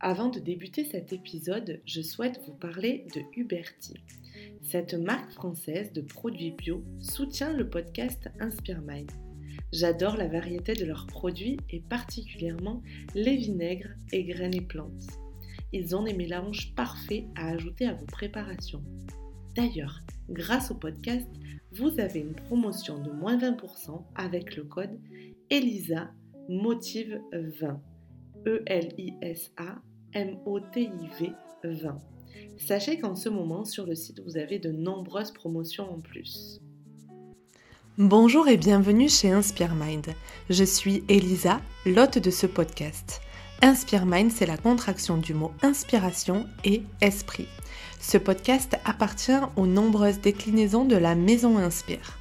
Avant de débuter cet épisode, je souhaite vous parler de Huberty. Cette marque française de produits bio soutient le podcast Inspire Mind. J'adore la variété de leurs produits et particulièrement les vinaigres et graines et plantes. Ils ont des mélanges parfaits à ajouter à vos préparations. D'ailleurs, grâce au podcast, vous avez une promotion de moins 20% avec le code ELISA Motive 20. E-L-I-S-A M-O-T-I-V 20. Sachez qu'en ce moment, sur le site, vous avez de nombreuses promotions en plus. Bonjour et bienvenue chez Inspire Mind. Je suis Elisa, l'hôte de ce podcast. Inspire Mind, c'est la contraction du mot inspiration et esprit. Ce podcast appartient aux nombreuses déclinaisons de la Maison Inspire.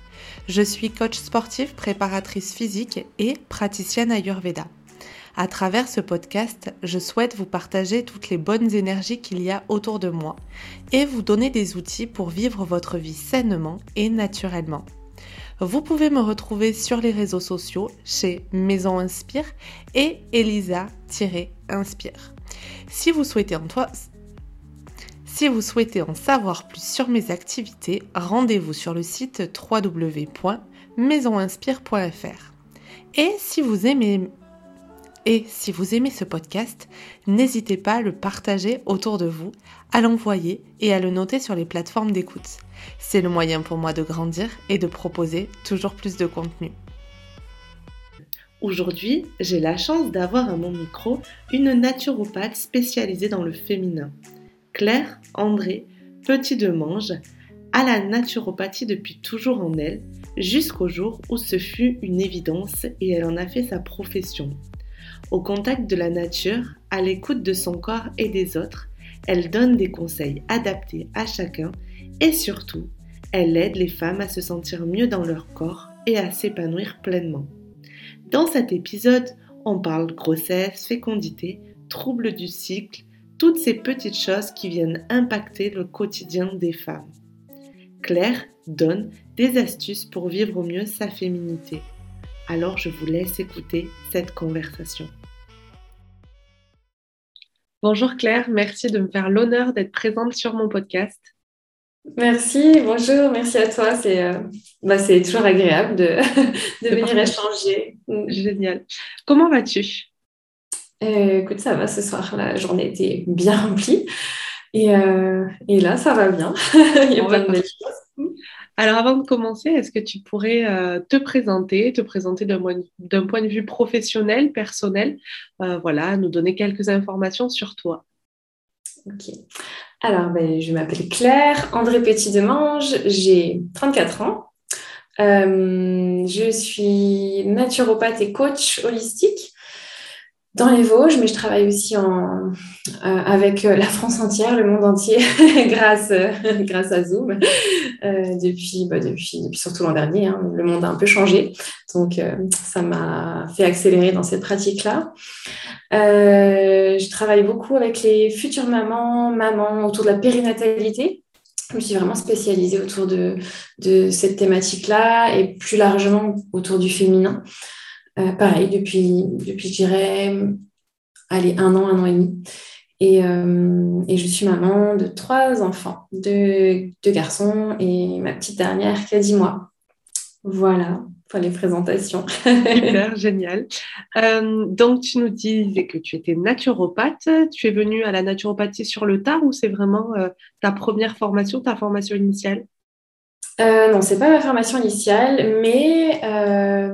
Je suis coach sportif, préparatrice physique et praticienne Ayurveda. À travers ce podcast, je souhaite vous partager toutes les bonnes énergies qu'il y a autour de moi et vous donner des outils pour vivre votre vie sainement et naturellement. Vous pouvez me retrouver sur les réseaux sociaux chez Maison Inspire et Elisa-Inspire. Si vous souhaitez en si vous souhaitez en savoir plus sur mes activités, rendez-vous sur le site www.maisoninspire.fr. Et si vous aimez et si vous aimez ce podcast, n'hésitez pas à le partager autour de vous, à l'envoyer et à le noter sur les plateformes d'écoute. C'est le moyen pour moi de grandir et de proposer toujours plus de contenu. Aujourd'hui, j'ai la chance d'avoir à mon micro une naturopathe spécialisée dans le féminin. Claire André Petit de Mange a la naturopathie depuis toujours en elle, jusqu'au jour où ce fut une évidence et elle en a fait sa profession. Au contact de la nature, à l'écoute de son corps et des autres, elle donne des conseils adaptés à chacun et surtout, elle aide les femmes à se sentir mieux dans leur corps et à s'épanouir pleinement. Dans cet épisode, on parle grossesse, fécondité, troubles du cycle, toutes ces petites choses qui viennent impacter le quotidien des femmes. Claire donne des astuces pour vivre au mieux sa féminité. Alors je vous laisse écouter cette conversation. Bonjour Claire, merci de me faire l'honneur d'être présente sur mon podcast. Merci, bonjour, merci à toi. C'est euh, bah, toujours agréable de, venir échanger. Mm. Génial. Comment vas-tu? Euh, Écoute, ça va ce soir. La journée était bien remplie. Et, euh, et là, ça va bien. Il y a plein de belles choses. Alors avant de commencer, est-ce que tu pourrais euh, te présenter, te présenter d'un point de vue professionnel, personnel, euh, voilà, nous donner quelques informations sur toi? Ok. Alors, ben, je m'appelle Claire André Petit-Demange, j'ai 34 ans. Euh, je suis naturopathe et coach holistique dans les Vosges, mais je travaille aussi en, euh, avec euh, la France entière, le monde entier, grâce, euh, grâce à Zoom. depuis, bah, depuis, depuis surtout l'an dernier, hein, le monde a un peu changé. Donc, ça m'a fait accélérer dans cette pratique-là. je travaille beaucoup avec les futures mamans, mamans autour de la périnatalité. Je me suis vraiment spécialisée autour de, de cette thématique-là et plus largement autour du féminin. Euh, pareil, depuis, depuis je dirais, un an, un an et demi. Et, euh, et, je suis maman de trois enfants, deux, garçons et ma petite dernière qui a mois. Voilà pour les présentations. Super, génial. Euh, donc, tu nous disais que tu étais naturopathe. Tu es venue à la naturopathie sur le tard ou c'est vraiment ta première formation, ta formation initiale? Euh, non, c'est pas ma formation initiale, mais euh,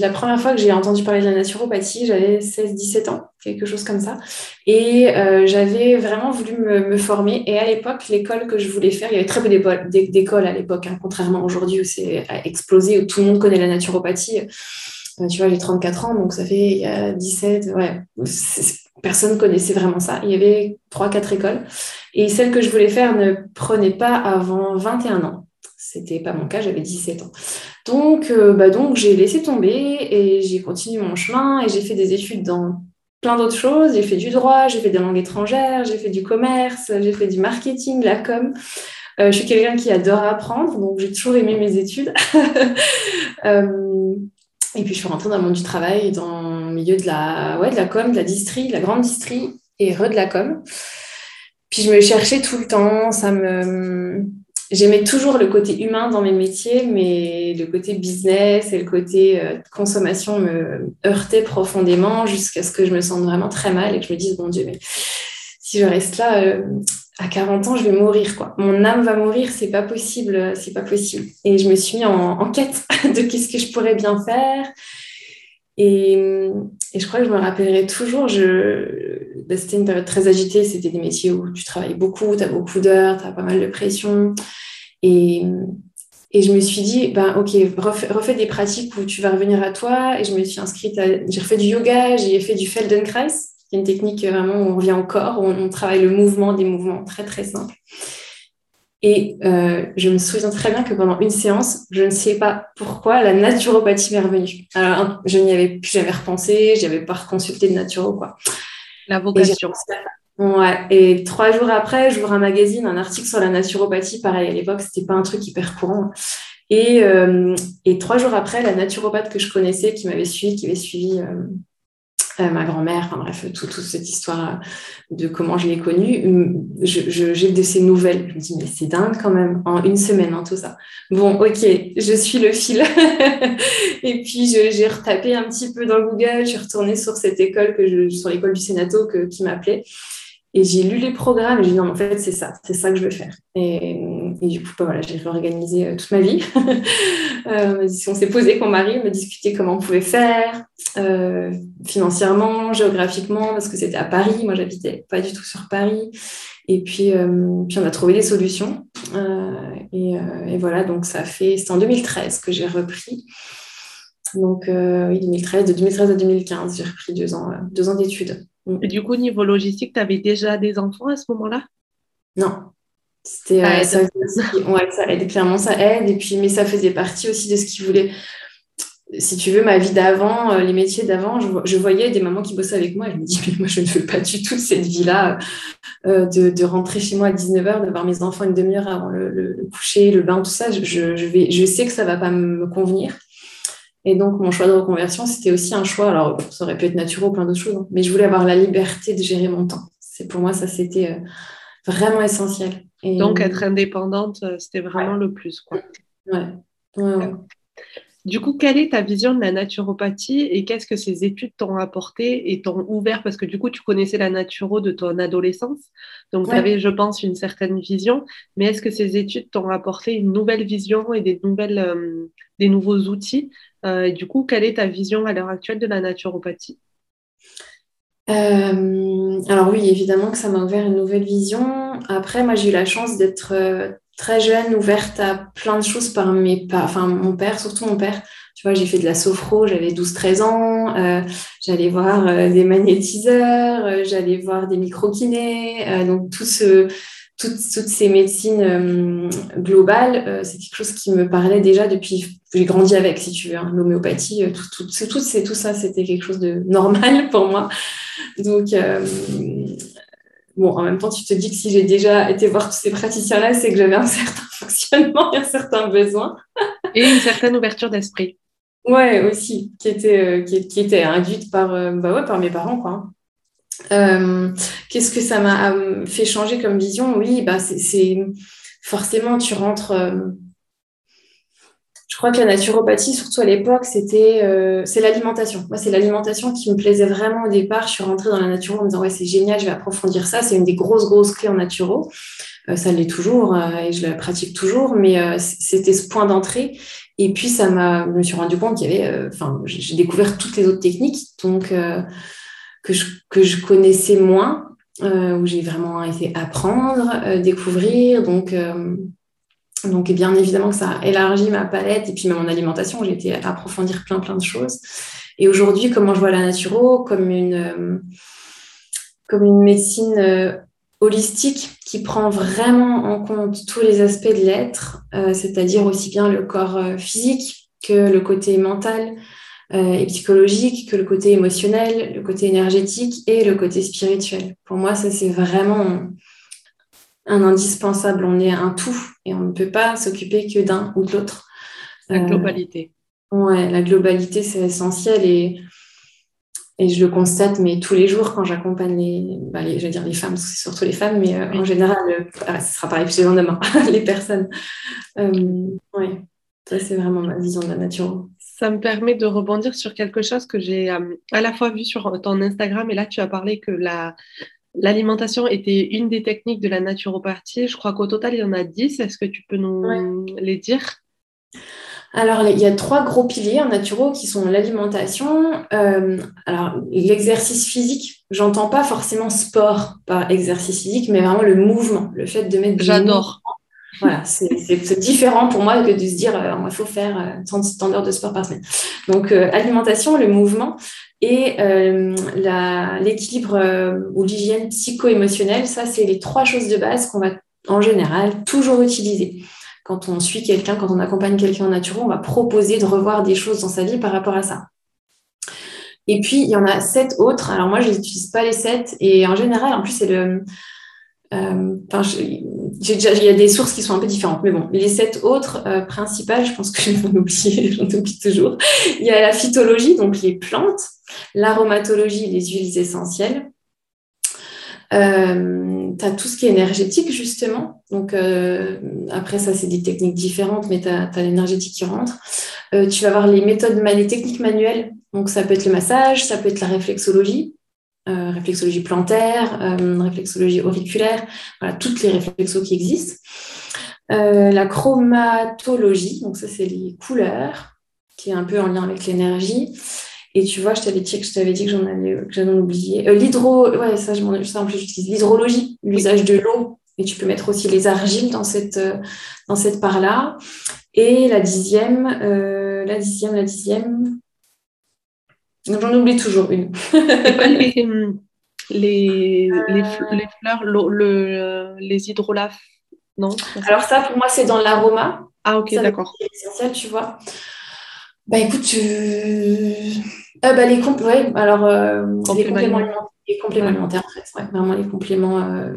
la première fois que j'ai entendu parler de la naturopathie, j'avais 16-17 ans, quelque chose comme ça. Et euh, j'avais vraiment voulu me, former. Et à l'époque, l'école que je voulais faire, il y avait très peu d'écoles à l'époque, hein, contrairement aujourd'hui où c'est explosé, où tout le monde connaît la naturopathie. Euh, tu vois, j'ai 34 ans, donc ça fait il y a 17, ouais, personne connaissait vraiment ça. Il y avait 3-4 écoles. Et celle que je voulais faire ne prenait pas avant 21 ans. C'était pas mon cas, j'avais 17 ans. Donc, euh, bah donc j'ai laissé tomber et j'ai continué mon chemin et j'ai fait des études dans plein d'autres choses. J'ai fait du droit, j'ai fait des langues étrangères, j'ai fait du commerce, j'ai fait du marketing, la com. Euh, je suis quelqu'un qui adore apprendre, donc j'ai toujours aimé mes études. Euh, et puis je suis rentrée dans le monde du travail, dans le milieu de la, ouais, de la com, de la distrie, de la grande distrie, et re de la com. Puis je me cherchais tout le temps, ça me j'aimais toujours le côté humain dans mes métiers, mais le côté business et le côté euh, consommation me heurtaient profondément jusqu'à ce que je me sente vraiment très mal et que je me dise, bon Dieu, mais si je reste là, euh, à 40 ans, je vais mourir, quoi. Mon âme va mourir, c'est pas possible, c'est pas possible. Et je me suis mis en, quête de qu'est-ce que je pourrais bien faire. Et, je crois que je me rappellerai toujours, bah, c'était une période très agitée, c'était des métiers où tu travailles beaucoup, tu as beaucoup d'heures, tu as pas mal de pression. Et, et je me suis dit, ben, ok, refais, des pratiques où tu vas revenir à toi. Et je me suis inscrite à. J'ai refait du yoga, j'ai fait du Feldenkrais, qui est une technique vraiment où on revient au corps, où on, travaille le mouvement, des mouvements très très simples. Et euh, je me souviens très bien que pendant une séance, je ne sais pas pourquoi, la naturopathie m'est revenue. Alors, je n'y avais plus jamais repensé, je n'avais pas consulté de naturo, quoi. La vocation. Ouais, et trois jours après, j'ouvre un magazine, un article sur la naturopathie. Pareil, à l'époque, c'était pas un truc hyper courant. Et, euh, et, trois jours après, la naturopathe que je connaissais, qui m'avait suivi, qui avait suivi euh, euh, ma grand-mère, enfin bref, toute cette histoire de comment je l'ai connue, j'ai de ces nouvelles. Je me dis, mais c'est dingue quand même, en une semaine, hein, tout ça. Bon, ok, je suis le fil. et puis, j'ai retapé un petit peu dans Google, je suis retournée sur cette école, que je, sur l'école du Sénato que, qui m'appelait. Et j'ai lu les programmes et j'ai dit non, en fait, c'est ça, c'est ça que je veux faire. Et, du coup, bah, voilà, j'ai réorganisé euh, toute ma vie. euh, on s'est posé, qu'on mari, on a discuté comment on pouvait faire, euh, financièrement, géographiquement, parce que c'était à Paris. Moi, j'habitais pas du tout sur Paris. Et puis, euh, puis on a trouvé des solutions. Et, et, voilà, donc ça fait, c'est en 2013 que j'ai repris. Donc, oui, 2013, de 2013 à 2015, j'ai repris deux ans, deux ans d'études. Et du coup, niveau logistique, tu avais déjà des enfants à ce moment-là? Non. C'était, euh, ça, ouais, ça aide, clairement, ça aide. Et puis, mais ça faisait partie aussi de ce qu'ils voulaient. Si tu veux, ma vie d'avant, euh, les métiers d'avant, je, voyais des mamans qui bossaient avec moi et je me dis, mais moi, je ne veux pas du tout cette vie-là, euh, de, rentrer chez moi à 19h, d'avoir mes enfants une demi-heure avant le, coucher, le bain, tout ça. Je, je, vais, je sais que ça ne va pas me convenir. Et donc, mon choix de reconversion, c'était aussi un choix. Alors, ça aurait pu être naturel, plein d'autres choses, hein, mais je voulais avoir la liberté de gérer mon temps. C'est pour moi, ça, c'était euh, vraiment essentiel. Et... Donc, être indépendante, euh, c'était vraiment le plus. Quoi. Ouais. ouais, Du coup, quelle est ta vision de la naturopathie et qu'est-ce que ces études t'ont apporté et t'ont ouvert? Parce que du coup, tu connaissais la naturo de ton adolescence, donc tu avais, je pense, une certaine vision. Mais est-ce que ces études t'ont apporté une nouvelle vision et des, nouvelles, euh, des nouveaux outils? Euh, du coup, quelle est ta vision à l'heure actuelle de la naturopathie? Euh, alors oui, évidemment que ça m'a ouvert une nouvelle vision. Après, moi, j'ai eu la chance d'être très jeune, ouverte à plein de choses par mes enfin mon père, surtout mon père. Tu vois, j'ai fait de la sophro, j'avais 12-13 ans, j'allais voir des magnétiseurs, j'allais voir des microkinés, donc tout ce, toutes, ces médecines euh, globales, euh, c'est quelque chose qui me parlait déjà depuis, j'ai grandi avec, si tu veux, hein, l'homéopathie, euh, tout, tout, tout, tout, ça, c'était quelque chose de normal pour moi. Donc, bon, en même temps, tu te dis que si j'ai déjà été voir tous ces praticiens-là, c'est que j'avais un certain fonctionnement et un certain besoin. et une certaine ouverture d'esprit. Ouais, aussi, qui était, qui, était induite par, bah ouais, par mes parents, quoi. Euh, qu'est-ce que ça m'a euh, fait changer comme vision? Oui, bah c'est forcément tu rentres. Euh, je crois que la naturopathie, surtout à l'époque, c'était c'est l'alimentation. Moi, c'est l'alimentation qui me plaisait vraiment au départ. Je suis rentrée dans la nature en me disant ouais c'est génial, je vais approfondir ça. C'est une des grosses grosses clés en naturo. ça l'est toujours et je la pratique toujours, mais c'était ce point d'entrée. Et puis ça m'a, je me suis rendu compte qu'il y avait, enfin, j'ai découvert toutes les autres techniques, donc que je, que je connaissais moins, euh, où j'ai vraiment été apprendre, euh, découvrir. Donc, euh, donc, bien évidemment que ça a élargi ma palette et puis même mon alimentation. J'ai été approfondir plein, plein de choses. Et aujourd'hui, comment je vois la naturo Comme une, comme une médecine holistique qui prend vraiment en compte tous les aspects de l'être, c'est-à-dire aussi bien le corps physique que le côté mental, euh, et psychologique que le côté émotionnel, le côté énergétique et le côté spirituel. Pour moi, ça, c'est vraiment un indispensable. On est un tout et on ne peut pas s'occuper que d'un ou de l'autre. La euh, globalité. ouais, la globalité, c'est essentiel et, Et je le constate, mais tous les jours quand j'accompagne les, bah, je vais dire les femmes, c'est surtout les femmes, mais en général, ah, ce sera pareil plus demain, les personnes. oui, ça c'est vraiment ma vision de la nature. Ça me permet de rebondir sur quelque chose que j'ai à la fois vu sur ton Instagram et là tu as parlé que la, L'alimentation était une des techniques de la naturopathie. Je crois qu'au total, il y en a 10. Est-ce que tu peux nous les dire? Alors, il y a trois gros piliers en naturo qui sont l'alimentation. Euh, alors, l'exercice physique, j'entends pas forcément sport par exercice physique, mais vraiment le mouvement, le fait de mettre. J'adore. Voilà, c'est différent pour moi que de se dire euh, il faut faire euh, tant, tant d'heures de sport par semaine. Donc, alimentation, le mouvement et l'équilibre ou l'hygiène psycho-émotionnelle, ça, c'est les trois choses de base qu'on va en général toujours utiliser quand on suit quelqu'un, quand on accompagne quelqu'un en nature, on va proposer de revoir des choses dans sa vie par rapport à ça. Et puis, il y en a sept autres. Alors, moi, je n'utilise pas les sept. Et en général, en plus, c'est le. Euh, il y a des sources qui sont un peu différentes. Mais bon, les sept autres euh, principales, je pense que je vais m'en oublier, j'en oublie toujours. Il y a la phytologie, donc les plantes, l'aromatologie, les huiles essentielles, euh, tu as tout ce qui est énergétique, justement. Donc, euh, après, ça, c'est des techniques différentes, mais tu as, l'énergétique qui rentre. Euh, tu vas avoir les méthodes, les techniques manuelles. Donc, ça peut être le massage, ça peut être la réflexologie, réflexologie plantaire, réflexologie auriculaire, voilà, toutes les réflexos qui existent. la chromatologie, donc ça, c'est les couleurs, qui est un peu en lien avec l'énergie. Et tu vois, je t'avais dit que je t'avais dit que j'en avais, que j'en oublié. Euh, l'hydro, ouais, ça, je m'en, ça l'hydrologie, l'usage de l'eau. Et tu peux mettre aussi les argiles dans cette, euh, dans cette part-là. Et la dixième, euh, la dixième, la dixième. J'en oublie toujours une. les, les, les, fleurs, le, les hydrolaphes, non Alors ça, pour moi, c'est dans l'aroma. Ah ok, d'accord. C'est essentiel, tu vois. Bah écoute, euh, bah, les, ouais, alors, euh, les compléments alimentaires, les compléments alimentaires en fait, ouais, vraiment les compléments, euh,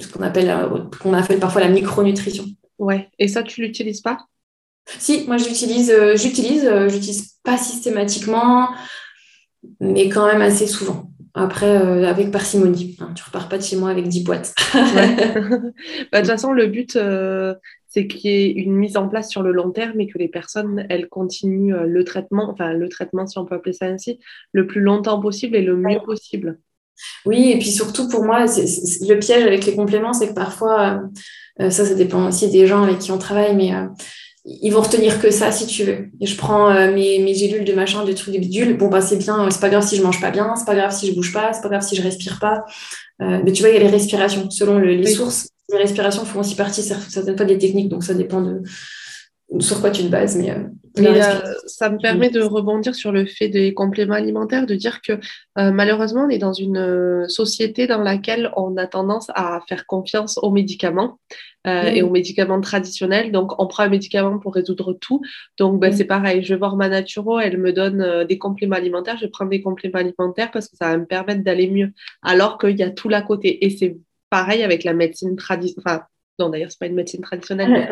ce qu'on appelle, qu'on appelle parfois la micronutrition. Ouais, et ça, tu l'utilises pas? Si, moi j'utilise, j'utilise, j'utilise pas systématiquement, mais quand même assez souvent. Après, avec parcimonie. Hein, tu repars pas de chez moi avec 10 boîtes. Bah, de toute façon, le but, c'est qu'il y ait une mise en place sur le long terme et que les personnes, elles continuent euh, le traitement, enfin le traitement si on peut appeler ça ainsi, le plus longtemps possible et le mieux possible. Oui, et puis surtout pour moi, le piège avec les compléments, c'est que parfois, euh, euh, ça, ça dépend aussi des gens avec qui on travaille, mais ils vont retenir que ça si tu veux. Et je prends mes, mes, gélules de machin, de trucs de bidule. Bon, bah, c'est bien, c'est pas grave si je mange pas bien, c'est pas grave si je bouge pas, c'est pas grave si je respire pas. mais tu vois, il y a les respirations. Selon les sources, les respirations font aussi partie certaines fois des techniques, donc ça dépend de sur quoi tu te bases. Mais, euh, euh, ça me permet de rebondir sur le fait des compléments alimentaires, de dire que euh, malheureusement, on est dans une société dans laquelle on a tendance à faire confiance aux médicaments et aux médicaments traditionnels. Donc, on prend un médicament pour résoudre tout. Donc, ben, c'est pareil. Je vais voir ma naturo, elle me donne des compléments alimentaires. Je prendre des compléments alimentaires parce que ça va me permettre d'aller mieux. Alors qu'il y a tout à côté. Et c'est pareil avec la médecine traditionnelle. Enfin, non, d'ailleurs, c'est pas une médecine traditionnelle, mais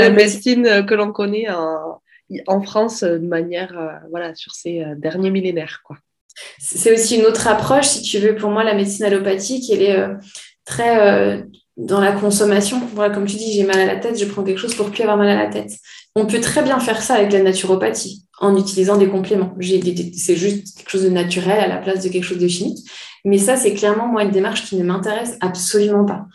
la médecine euh, que l'on connaît en, en, France euh, de manière, euh, voilà, sur ces derniers millénaires, quoi. C'est aussi une autre approche, si tu veux, pour moi, la médecine allopathique, elle est très dans la consommation. Voilà, comme tu dis, j'ai mal à la tête, je prends quelque chose pour plus avoir mal à la tête. On peut très bien faire ça avec la naturopathie, en utilisant des compléments. C'est juste quelque chose de naturel à la place de quelque chose de chimique. Mais ça, c'est clairement, moi, une démarche qui ne m'intéresse absolument pas.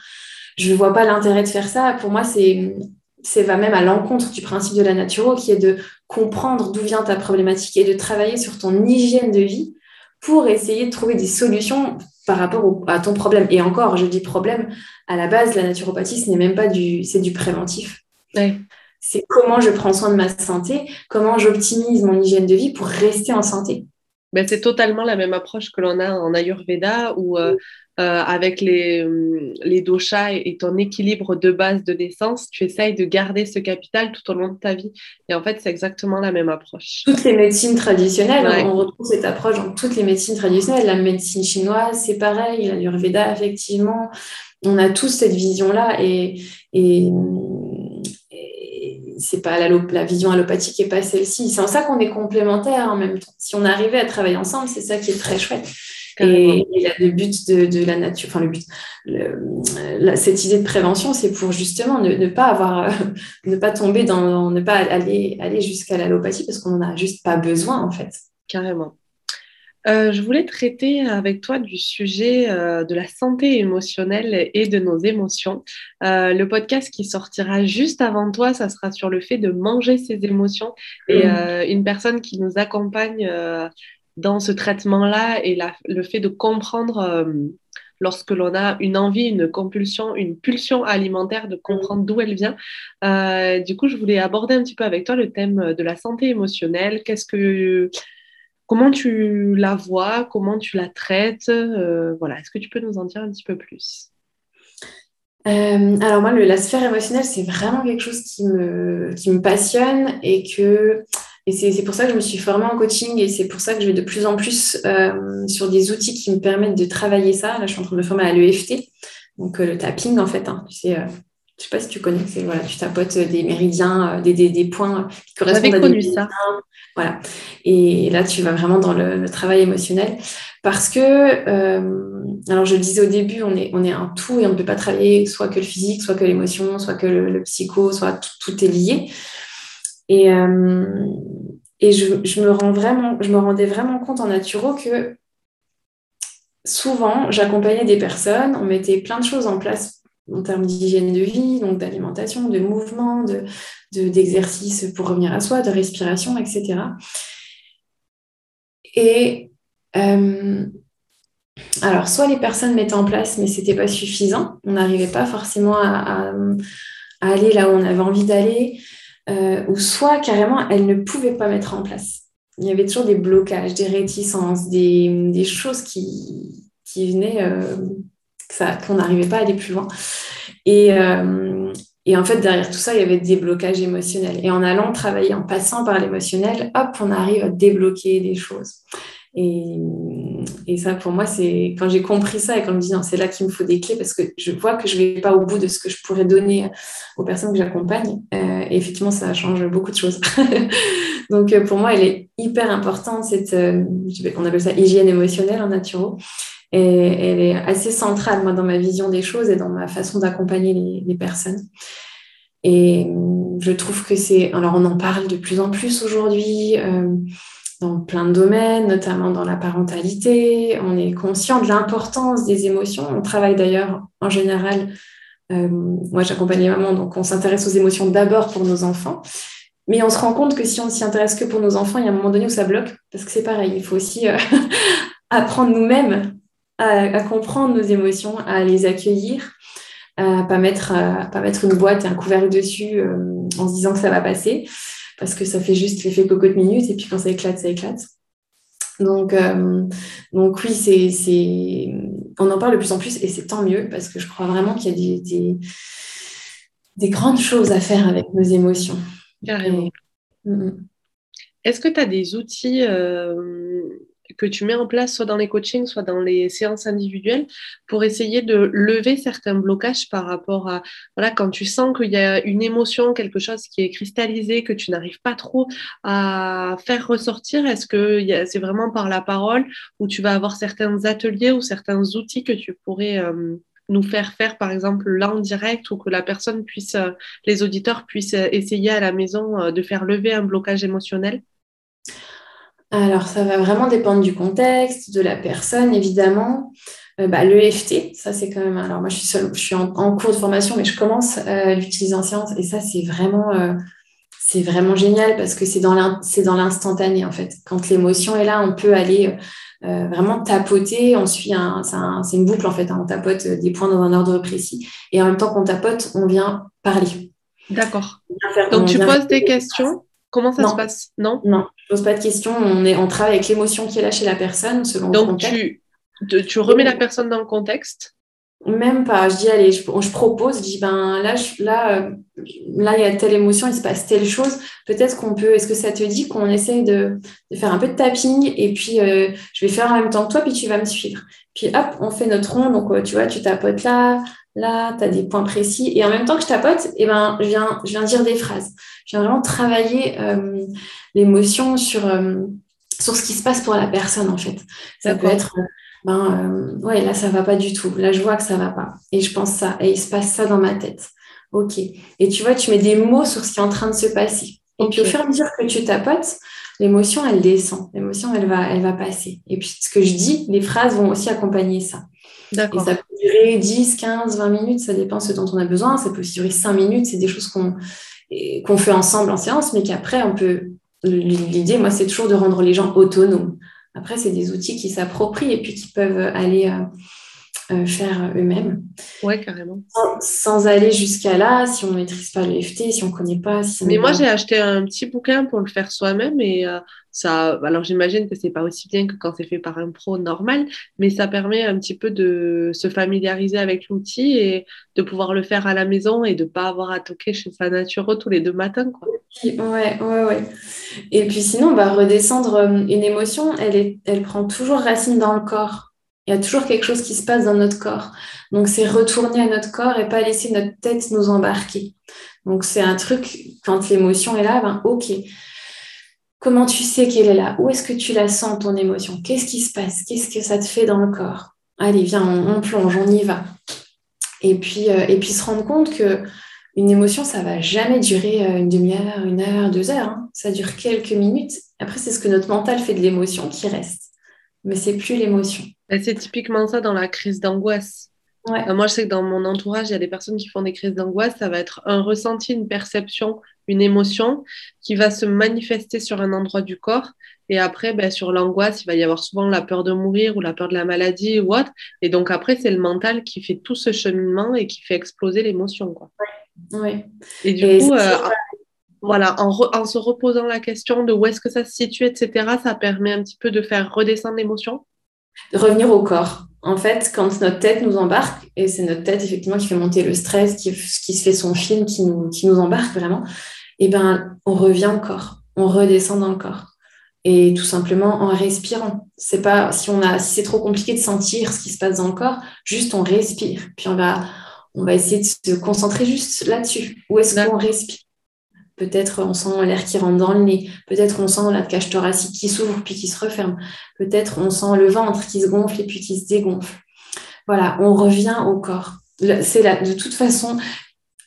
Je ne vois pas l'intérêt de faire ça. Pour moi, c'est c'est va même à l'encontre du principe de la naturo, qui est de comprendre d'où vient ta problématique et de travailler sur ton hygiène de vie pour essayer de trouver des solutions par rapport à ton problème. Et encore, je dis problème, à la base, la naturopathie, ce n'est même pas du, c'est du préventif. C'est comment je prends soin de ma santé, comment j'optimise mon hygiène de vie pour rester en santé. Ben, c'est totalement la même approche que l'on a en Ayurveda où euh, euh, avec les, hum, les doshas et, ton équilibre de base de naissance, tu essayes de garder ce capital tout au long de ta vie. Et en fait, c'est exactement la même approche. Toutes les médecines traditionnelles, on retrouve cette approche dans toutes les médecines traditionnelles. La médecine chinoise, c'est pareil, l'Ayurveda, effectivement. On a tous cette vision-là et, et c'est pas la, la, vision allopathique et pas celle-ci. C'est en ça qu'on est complémentaires en même temps. Si on arrivait à travailler ensemble, c'est ça qui est très chouette. Et, le but de, la nature, enfin le but, cette idée de prévention, c'est pour justement ne, pas avoir, ne pas tomber dans, ne pas aller, aller jusqu'à l'allopathie parce qu'on n'en a juste pas besoin en fait. Carrément. Euh, je voulais traiter avec toi du sujet euh, de la santé émotionnelle et de nos émotions. Euh, le podcast qui sortira juste avant toi, ça sera sur le fait de manger ses émotions et mmh. une personne qui nous accompagne dans ce traitement-là et le fait de comprendre lorsque l'on a une envie, une compulsion, une pulsion alimentaire, de comprendre d'où elle vient. du coup, je voulais aborder un petit peu avec toi le thème de la santé émotionnelle. Qu'est-ce que Comment tu la vois? Comment tu la traites? Euh, Voilà, est-ce que tu peux nous en dire un petit peu plus? Euh, alors moi, la sphère émotionnelle, c'est vraiment quelque chose qui me, qui me passionne et que et c'est pour ça que je me suis formée en coaching et c'est pour ça que je vais de plus en plus euh, sur des outils qui me permettent de travailler ça. Là, je suis en train de me former à l'EFT, donc le tapping en fait. Hein, je sais pas si tu connais, c'est voilà, tu tapotes des méridiens, euh, des, des, des points qui correspondent à connu ça. Voilà. Et là, tu vas vraiment dans le, travail émotionnel parce que, euh, alors je le disais au début, on est, on est un tout et on ne peut pas travailler soit que le physique, soit que l'émotion, soit que le, psycho, soit tout, est lié. Et, euh, et je, je, me rends vraiment, je me rendais vraiment compte en naturo que souvent, j'accompagnais des personnes, on mettait plein de choses en place en termes d'hygiène de vie, donc d'alimentation, de mouvement, d'exercice de, pour revenir à soi, de respiration, etc. Et euh, alors, soit les personnes mettaient en place, mais ce n'était pas suffisant. On n'arrivait pas forcément à, aller là où on avait envie d'aller, euh, ou soit carrément, elles ne pouvaient pas mettre en place. Il y avait toujours des blocages, des réticences, des, choses qui, qui venaient euh, qu'on n'arrivait pas à aller plus loin. Et, euh, et, en fait, derrière tout ça, il y avait des blocages émotionnels. Et en allant travailler, en passant par l'émotionnel, hop, on arrive à débloquer des choses. Et, et ça, pour moi, c'est quand j'ai compris ça et quand je me dis, non, c'est là qu'il me faut des clés parce que je vois que je ne vais pas au bout de ce que je pourrais donner aux personnes que j'accompagne. Euh, effectivement, ça change beaucoup de choses. Donc, euh, pour moi, elle est hyper importante, cette, on appelle ça hygiène émotionnelle en naturo. Elle est assez centrale, moi, dans ma vision des choses et dans ma façon d'accompagner les, personnes. Et je trouve que c'est... Alors, on en parle de plus en plus aujourd'hui euh, dans plein de domaines, notamment dans la parentalité. On est conscient de l'importance des émotions. On travaille d'ailleurs en général... Euh, moi, j'accompagne les mamans, donc on s'intéresse aux émotions d'abord pour nos enfants. Mais on se rend compte que si on s'y intéresse que pour nos enfants, il y a un moment donné où ça bloque, parce que c'est pareil, il faut aussi euh, apprendre nous-mêmes à, comprendre nos émotions, à les accueillir, à pas mettre, pas mettre une boîte et un couvercle dessus euh, en se disant que ça va passer, parce que ça fait juste l'effet cocotte minute et puis quand ça éclate, ça éclate. Donc, euh, donc oui, c'est, on en parle de plus en plus et c'est tant mieux parce que je crois vraiment qu'il y a des, des, grandes choses à faire avec nos émotions. Carrément. Est-ce que tu as des outils euh, que tu mets en place soit dans les coachings, soit dans les séances individuelles pour essayer de lever certains blocages par rapport à, voilà, quand tu sens qu'il y a une émotion, quelque chose qui est cristallisé, que tu n'arrives pas trop à faire ressortir, est-ce que c'est vraiment par la parole ou tu vas avoir certains ateliers ou certains outils que tu pourrais euh, nous faire faire, par exemple, là en direct ou que la personne puisse, euh, les auditeurs puissent euh, essayer à la maison de faire lever un blocage émotionnel? Alors, ça va vraiment dépendre du contexte, de la personne, évidemment. Euh, bah, L'EFT, ça c'est quand même. Alors, moi, je suis, je suis en, cours de formation, mais je commence euh, à l'utiliser en séance. Et ça, c'est vraiment, euh, c'est vraiment génial parce que c'est dans l'instantané, en fait. Quand l'émotion est là, on peut aller vraiment tapoter. On suit un. C'est une boucle, en fait. Hein. on tapote des points dans un ordre précis. Et en même temps qu'on tapote, on vient parler. D'accord. Donc, tu poses des questions Comment ça se passe? Non? Non, je pose pas de questions. On, est, on travaille avec l'émotion qui est là chez la personne selon Donc, tu, tu remets la personne dans le contexte? Même pas. Je dis, allez, je, propose, je dis, ben là, là, euh, là, il y a telle émotion, il se passe telle chose. Peut-être qu'on peut, est-ce que ça te dit qu'on essaye de, faire un peu de tapping et puis euh, je vais faire en même temps que toi, puis tu vas me suivre. Puis hop, on fait notre rond. Donc, euh, tu vois, tu tapotes là, là, tu as des points précis. Et en même temps que je tapote, eh ben, je, viens, je viens dire des phrases. Je viens vraiment travailler l'émotion sur, sur ce qui se passe pour la personne, en fait. Ça peut être ben euh, ouais, là ça va pas du tout. Là je vois que ça va pas. Et je pense ça. Et il se passe ça dans ma tête. Ok. Et tu vois, tu mets des mots sur ce qui est en train de se passer. Et puis au fur et à mesure que tu tapotes, l'émotion elle descend. L'émotion elle va, elle va passer. Et puis ce que je dis, les phrases vont aussi accompagner ça. D'accord. Et ça peut durer 10, 15, 20 minutes, ça dépend ce dont on a besoin. Ça peut aussi durer 5 minutes. C'est des choses qu'on qu'on fait ensemble en séance, mais qu'après on peut. L'idée, moi, c'est toujours de rendre les gens autonomes. Après, c'est des outils qui s'approprient et puis qui peuvent aller euh, euh, faire eux-mêmes. Ouais, carrément. Sans, aller jusqu'à là, si on ne maîtrise pas le FT, si on ne connaît pas. Mais moi, j'ai acheté un petit bouquin pour le faire soi-même et euh, ça. Alors, j'imagine que c'est pas aussi bien que quand c'est fait par un pro normal, mais ça permet un petit peu de se familiariser avec l'outil et de pouvoir le faire à la maison et de ne pas avoir à toquer chez sa nature tous les deux matins. Quoi. Ouais, ouais, ouais. Et puis sinon, va redescendre euh, une émotion, elle, est, elle prend toujours racine dans le corps. Il y a toujours quelque chose qui se passe dans notre corps. Donc, c'est retourner à notre corps et pas laisser notre tête nous embarquer. Donc, c'est un truc, quand l'émotion est là, ben, ok. Comment tu sais qu'elle est là? Où est-ce que tu la sens, ton émotion? Qu'est-ce qui se passe? Qu'est-ce que ça te fait dans le corps? Allez, viens, on, plonge, on y va. Et puis, euh, et puis se rendre compte que une émotion, ça va jamais durer euh, une demi-heure, une heure, deux heures. Hein. Ça dure quelques minutes. Après, c'est ce que notre mental fait de l'émotion qui reste. Mais c'est plus l'émotion. C'est typiquement ça dans la crise d'angoisse. Euh, moi, je sais que dans mon entourage, il y a des personnes qui font des crises d'angoisse. Ça va être un ressenti, une perception, une émotion qui va se manifester sur un endroit du corps. Et après, ben, sur l'angoisse, il va y avoir souvent la peur de mourir ou la peur de la maladie ou autre. Et donc après, c'est le mental qui fait tout ce cheminement et qui fait exploser l'émotion. Quoi. Oui. Et du coup, euh, voilà, en, se reposant la question de où est-ce que ça se situe, etc., ça permet un petit peu de faire redescendre l'émotion. De revenir au corps. En fait, quand notre tête nous embarque, et c'est notre tête effectivement qui fait monter le stress, qui, qui se fait son film, qui nous, qui nous embarque vraiment, et eh ben on revient au corps, on redescend dans le corps. Et tout simplement en respirant. C'est pas si on a si c'est trop compliqué de sentir ce qui se passe dans le corps, juste on respire. Puis on va on va essayer de se concentrer juste là-dessus. Où est-ce qu'on respire? Peut-être on sent l'air qui rentre dans le nez. Peut-être on sent la cage thoracique qui s'ouvre puis qui se referme. Peut-être on sent le ventre qui se gonfle et puis qui se dégonfle. Voilà, on revient au corps. C'est de toute façon,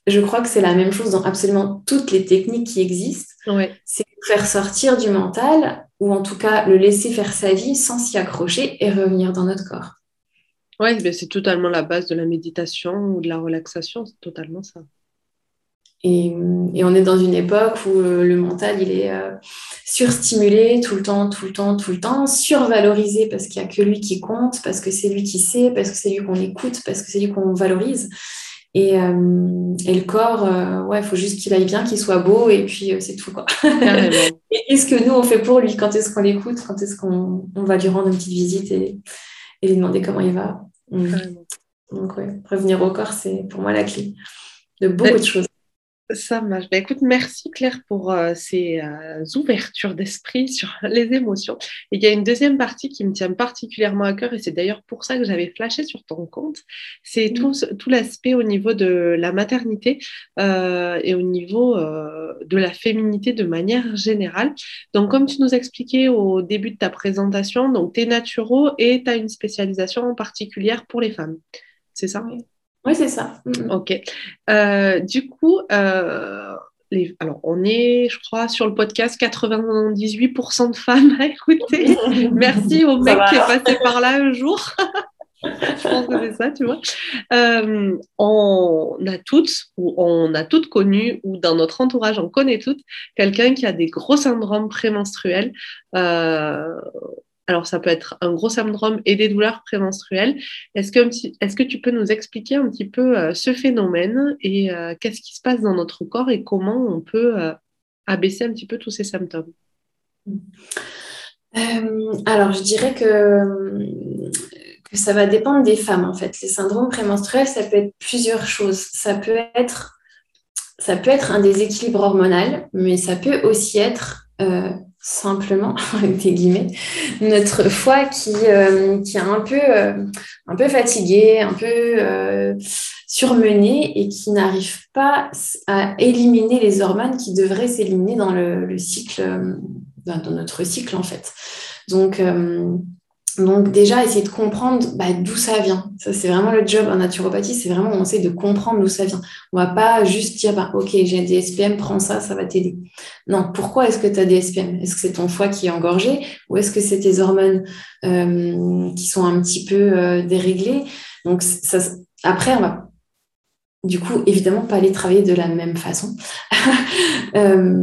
je crois que c'est la même chose dans absolument toutes les techniques qui existent. C'est faire sortir du mental ou en tout cas le laisser faire sa vie sans s'y accrocher et revenir dans notre corps. Oui, ben, c'est totalement la base de la méditation ou de la relaxation, c'est totalement ça. Et, on est dans une époque où euh, le mental, il est euh, surstimulé tout le temps, tout le temps, tout le temps, survalorisé parce qu'il n'y a que lui qui compte, parce que c'est lui qui sait, parce que c'est lui qu'on écoute, parce que c'est lui qu'on valorise. Et, euh, le corps, ouais, il faut juste qu'il aille bien, qu'il soit beau, et puis c'est tout. Quoi. et qu'est-ce que nous, on fait pour lui Quand est-ce qu'on l'écoute Quand est-ce qu'on va lui rendre une petite visite et, et lui demander comment il va. Donc, ouais, revenir au corps, c'est pour moi la clé de beaucoup de choses. Ça marche. Bah, écoute, merci Claire pour euh, ces euh, ouvertures d'esprit sur les émotions. Et il y a une deuxième partie qui me tient particulièrement à cœur, et c'est d'ailleurs pour ça que j'avais flashé sur ton compte. C'est mm. tout, tout l'aspect au niveau de la maternité euh, et au niveau de la féminité de manière générale. Donc, comme tu nous expliquais au début de ta présentation, donc tu es naturo et tu as une spécialisation particulière pour les femmes. C'est ça? Oui, c'est ça. Mm, mm. Ok. Euh, du coup, euh, les, alors on est, je crois, sur le podcast 98% de femmes à écouter. Merci au mec qui est passé par là un jour. je pense que c'est ça, tu vois. Euh, on a toutes, ou on a toutes connu, ou dans notre entourage, on connaît toutes, quelqu'un qui a des gros syndromes prémenstruels. Alors, ça peut être un gros syndrome et des douleurs prémenstruelles. Est-ce que, tu peux nous expliquer un petit peu euh, ce phénomène et euh, qu'est-ce qui se passe dans notre corps et comment on peut euh, abaisser un petit peu tous ces symptômes? Alors, je dirais que, ça va dépendre des femmes en fait. Les syndromes prémenstruels, ça peut être plusieurs choses. Ça peut être, ça peut être un déséquilibre hormonal, mais ça peut aussi être simplement, avec des guillemets, notre foie qui, euh, qui est un peu, euh, un peu fatigué, un peu surmené et qui n'arrive pas à éliminer les hormones qui devraient s'éliminer dans le, cycle, dans notre cycle en fait. Donc, donc déjà, essayer de comprendre bah, d'où ça vient. Ça, c'est vraiment le job en naturopathie, c'est vraiment on essaie de comprendre d'où ça vient. On va pas juste dire, bah, ok, j'ai des SPM, prends ça, ça va t'aider. Non, pourquoi est-ce que tu as des SPM Est-ce que c'est ton foie qui est engorgé? Ou est-ce que c'est tes hormones euh, qui sont un petit peu euh, déréglées? Donc après, on va du coup, évidemment, pas aller travailler de la même façon. euh,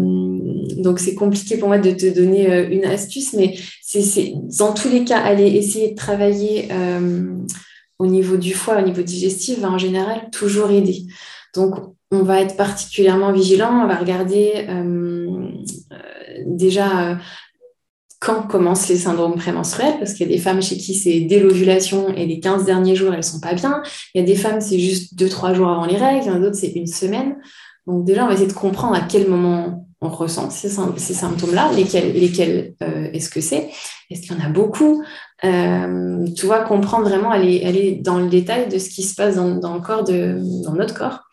donc, c'est compliqué pour moi de te donner une astuce, mais c'est dans tous les cas, aller essayer de travailler euh, au niveau du foie, au niveau digestif, va en général toujours aider. Donc, on va être particulièrement vigilant, on va regarder euh, déjà quand commencent les syndromes prémenstruels, parce qu'il y a des femmes chez qui c'est dès l'ovulation et les 15 derniers jours, elles sont pas bien. Il y a des femmes, c'est juste 2-3 jours avant les règles, il y en a d'autres, c'est une semaine. Donc déjà, on va essayer de comprendre à quel moment on ressent ces, symptômes-là, lesquels, lesquels euh, est-ce que c'est, est-ce qu'il y en a beaucoup? Euh, tu vois, comprendre vraiment, aller, aller dans le détail de ce qui se passe dans, dans le corps, de, dans notre corps.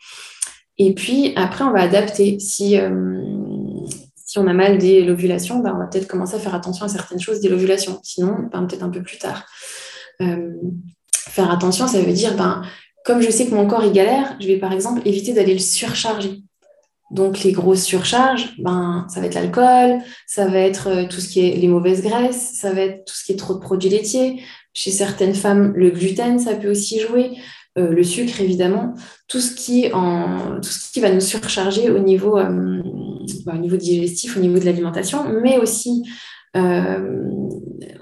Et puis après, on va adapter. Si, euh, si on a mal dès l'ovulation, ben, on va peut-être commencer à faire attention à certaines choses dès l'ovulation. Sinon, ben, peut-être un peu plus tard. faire attention, ça veut dire, ben, comme je sais que mon corps est galère, je vais par exemple éviter d'aller le surcharger. Donc les grosses surcharges, ben, ça va être l'alcool, ça va être euh, tout ce qui est les mauvaises graisses, ça va être tout ce qui est trop de produits laitiers. Chez certaines femmes, le gluten, ça peut aussi jouer. Euh, le sucre, évidemment. Tout ce, qui en, tout ce qui va nous surcharger au niveau, euh, ben, au niveau digestif, au niveau de l'alimentation, mais aussi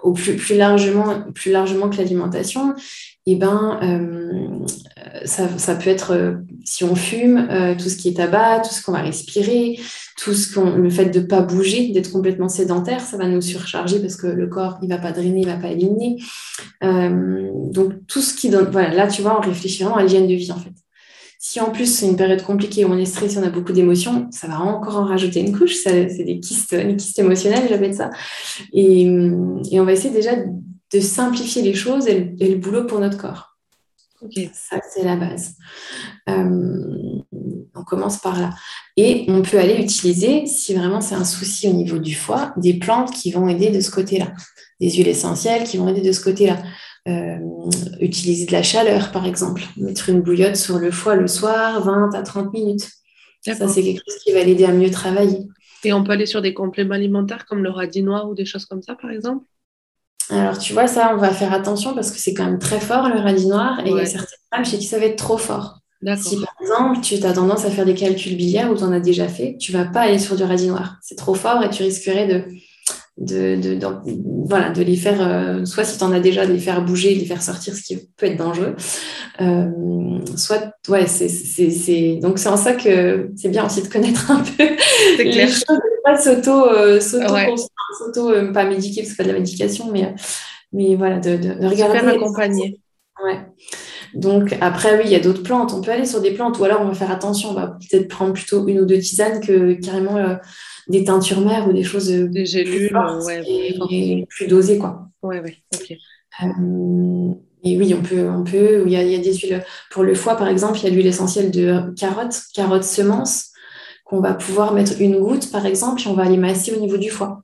au plus, plus, largement, plus largement que l'alimentation, eh ben, euh, ça, peut être, euh, si on fume, euh, tout ce qui est tabac, tout ce qu'on va respirer, tout ce qu'on, le fait de ne pas bouger, d'être complètement sédentaire, ça va nous surcharger parce que le corps, il ne va pas drainer, il ne va pas éliminer. donc, tout ce qui donne, voilà, là, tu vois, on réfléchit vraiment à l'hygiène de vie, en fait. Si en plus c'est une période compliquée où on est stressé, on a beaucoup d'émotions, ça va encore en rajouter une couche. c'est des kystes, des kystes émotionnels, j'appelle ça. Et, on va essayer déjà de simplifier les choses et le, boulot pour notre corps. Ça, c'est la base. Euh, on commence par là. Et on peut aller utiliser, si vraiment c'est un souci au niveau du foie, des plantes qui vont aider de ce côté-là. Des huiles essentielles qui vont aider de ce côté-là. Euh, utiliser de la chaleur, par exemple. Mettre une bouillotte sur le foie le soir, 20 à 30 minutes. Ça, c'est quelque chose qui va l'aider à mieux travailler. Et on peut aller sur des compléments alimentaires comme le radis noir ou des choses comme ça, par exemple? Alors, tu vois, ça, on va faire attention parce que c'est quand même très fort le radis noir et il y a certaines femmes chez qui ça va être trop fort. Si par exemple, tu as tendance à faire des calculs biliaires ou tu en as déjà fait, tu vas pas aller sur du radis noir. C'est trop fort et tu risquerais de, de, voilà, de les faire, euh, soit si tu en as déjà, de les faire bouger, de les faire sortir, ce qui peut être dangereux. Euh, soit, ouais, c'est, donc c'est en ça que c'est bien aussi de connaître un peu les choses, pas s'auto, euh, s'auto, pas médiquer, parce que c'est pas de la médication, mais, mais voilà, de, de, regarder. Faire accompagner. Ouais. Donc après, oui, il y a d'autres plantes. On peut aller sur des plantes, ou alors on va faire attention, on va peut-être prendre plutôt une ou deux tisanes que carrément des teintures mères ou des choses euh, des gélules, plus ouais, et, plus dosées quoi. Ouais, ouais. Euh, et oui, on peut, on peut. Il y, a, il y, a, des huiles pour le foie, par exemple. Il y a l'huile essentielle de carotte, carotte semence, qu'on va pouvoir mettre une goutte, par exemple, et on va aller masser au niveau du foie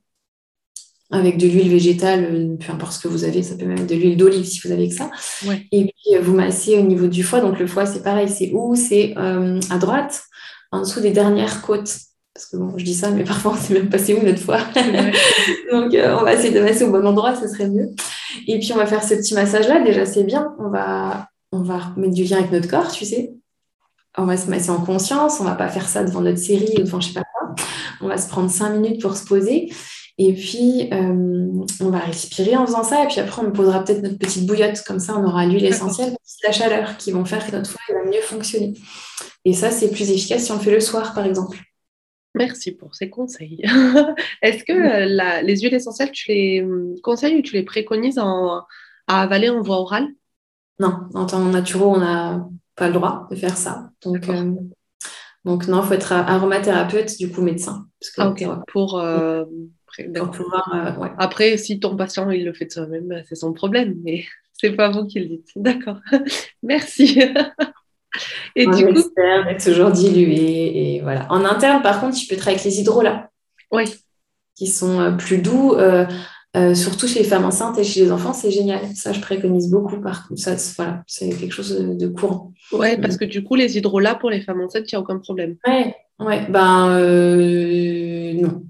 avec de l'huile végétale, euh, peu importe ce que vous avez, ça peut même être de l'huile d'olive si vous avez que ça. Ouais. Et puis vous massez au niveau du foie. Donc le foie, c'est pareil, c'est où C'est à droite, en dessous des dernières côtes. Parce que bon, je dis ça, mais parfois on sait même passé où notre fois. Donc euh, on va essayer de masser au bon endroit, ça serait mieux. Et puis on va faire ce petit massage-là. Déjà, c'est bien. On va, on va mettre du lien avec notre corps, tu sais. On va se masser en conscience. On va pas faire ça devant notre série ou devant je sais pas quoi. On va se prendre cinq minutes pour se poser. Et puis, euh, on va respirer en faisant ça. Et puis après, on posera peut-être notre petite bouillotte. Comme ça, on aura l'huile essentielle la chaleur qui vont faire que notre foie va mieux fonctionner. Et ça, c'est plus efficace si on le fait le soir, par exemple. Merci pour ces conseils. Est-ce que euh, les huiles essentielles, tu les hum, conseilles ou tu les préconises à avaler en voie orale? Non, en temps naturel, on n'a pas le droit de faire ça. Donc, euh, donc non, il faut être aromathérapeute, du coup médecin. ah, pour, euh, pouvoir, Après, si ton patient il le fait de soi-même, c'est son problème, mais c'est pas vous qui le dites. D'accord. Merci. Et du coup, être toujours dilué et voilà. En interne, par contre, tu peux travailler avec les hydrolats. Oui. Qui sont plus doux. Euh, surtout chez les femmes enceintes et chez les enfants, c'est génial. Ça, je préconise beaucoup. Par contre, ça, voilà, c'est quelque chose de, courant. Ouais, parce que du coup, les hydrolats pour les femmes enceintes, il n'y a aucun problème. Ouais, ouais. Ben euh, non.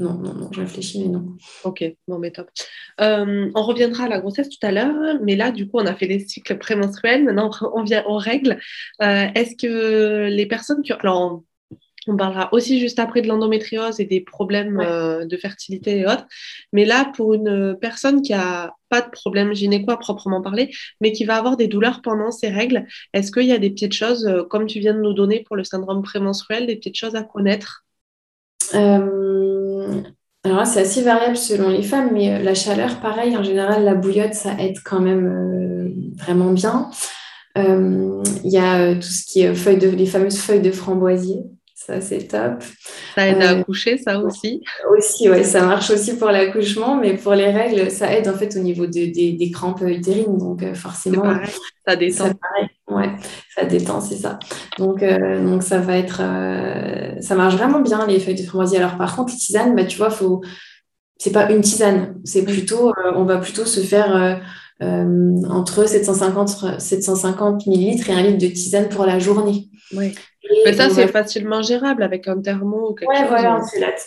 Non, non, non, je réfléchis, mais non. Ok, bon, mais top. Euh, on reviendra à la grossesse tout à l'heure, mais là, du coup, on a fait les cycles prémenstruels. Maintenant, on vient aux règles. Est-ce que les personnes qui. Alors, on parlera aussi juste après de l'endométriose et des problèmes euh, de fertilité et autres. Mais là, pour une personne qui a pas de problème gynéco à proprement parler, mais qui va avoir des douleurs pendant ses règles, est-ce qu'il y a des petites choses, euh, comme tu viens de nous donner pour le syndrome prémenstruel, des petites choses à connaître? Euh, Alors c'est assez variable selon les femmes, mais la chaleur, pareil, en général, la bouillotte, ça aide quand même vraiment bien. Il y a tout ce qui est feuilles de, les fameuses feuilles de framboisier ça c'est top. Ça aide à euh, accoucher, ça aussi Aussi, oui, ça marche aussi pour l'accouchement, mais pour les règles, ça aide en fait au niveau des crampes utérines, donc euh, forcément. ça détend. Ça, ouais, ça détend, c'est ça. Donc, euh, donc ça va être, ça marche vraiment bien les feuilles de framboisier. Alors par contre, les tisanes, bah, tu vois, faut, c'est pas une tisane, c'est plutôt, on va plutôt se faire entre 750, 750 millilitres et un litre de tisane pour la journée. Oui. Mais ça, c'est facilement gérable avec un thermo ou quelque ouais, voilà,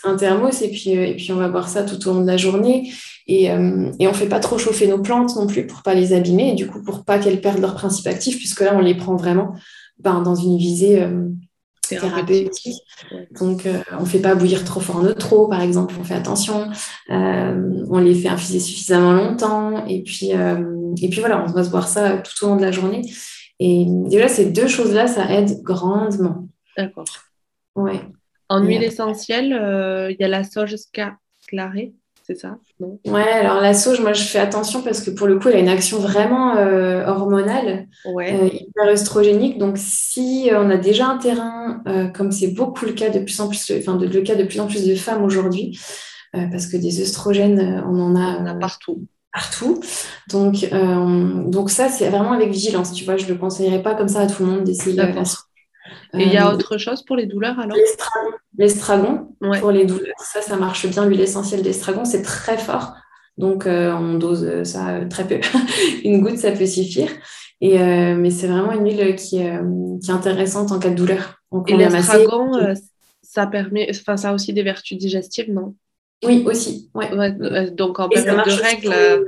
un thermos et puis, euh, et puis on va boire ça tout au long de la journée. Et, euh, et on ne fait pas trop chauffer nos plantes non plus pour pas les abîmer et du coup pour pas qu'elles perdent leur principe actif, puisque là, on les prend vraiment ben, dans une visée euh, thérapeutique. Donc, on ne fait pas bouillir trop fort en eau trop, par exemple, on fait attention. on les fait infuser suffisamment longtemps et puis, et puis voilà, on va se boire ça tout au long de la journée. Et déjà, ces deux choses-là, ça aide grandement. D'accord. Ouais. En huile essentielle, euh, il y a la sauge clarée, c'est ça non? Ouais, alors la sauge, moi, je fais attention parce que pour le coup, elle a une action vraiment euh, hormonale, ouais. Euh, hyper œstrogénique. Donc, si on a déjà un terrain, comme c'est beaucoup le cas de plus en plus, enfin, le cas de plus en plus de femmes aujourd'hui, parce que des œstrogènes, on en a, on a partout partout. Donc, euh, donc ça, c'est vraiment avec vigilance. Tu vois, je ne le conseillerais pas comme ça à tout le monde d'essayer de faire Et il y a euh, autre chose pour les douleurs alors? L'estragon, pour les douleurs. Ça, ça marche bien. L'huile essentielle d'estragon, c'est très fort. Donc, euh, on dose ça très peu. une goutte, ça peut suffire. Et, mais c'est vraiment une huile qui, est intéressante en cas de douleur. Et l'estragon, ça permet, enfin, ça a aussi des vertus digestives, non? Oui, aussi. donc en période de règles. Euh,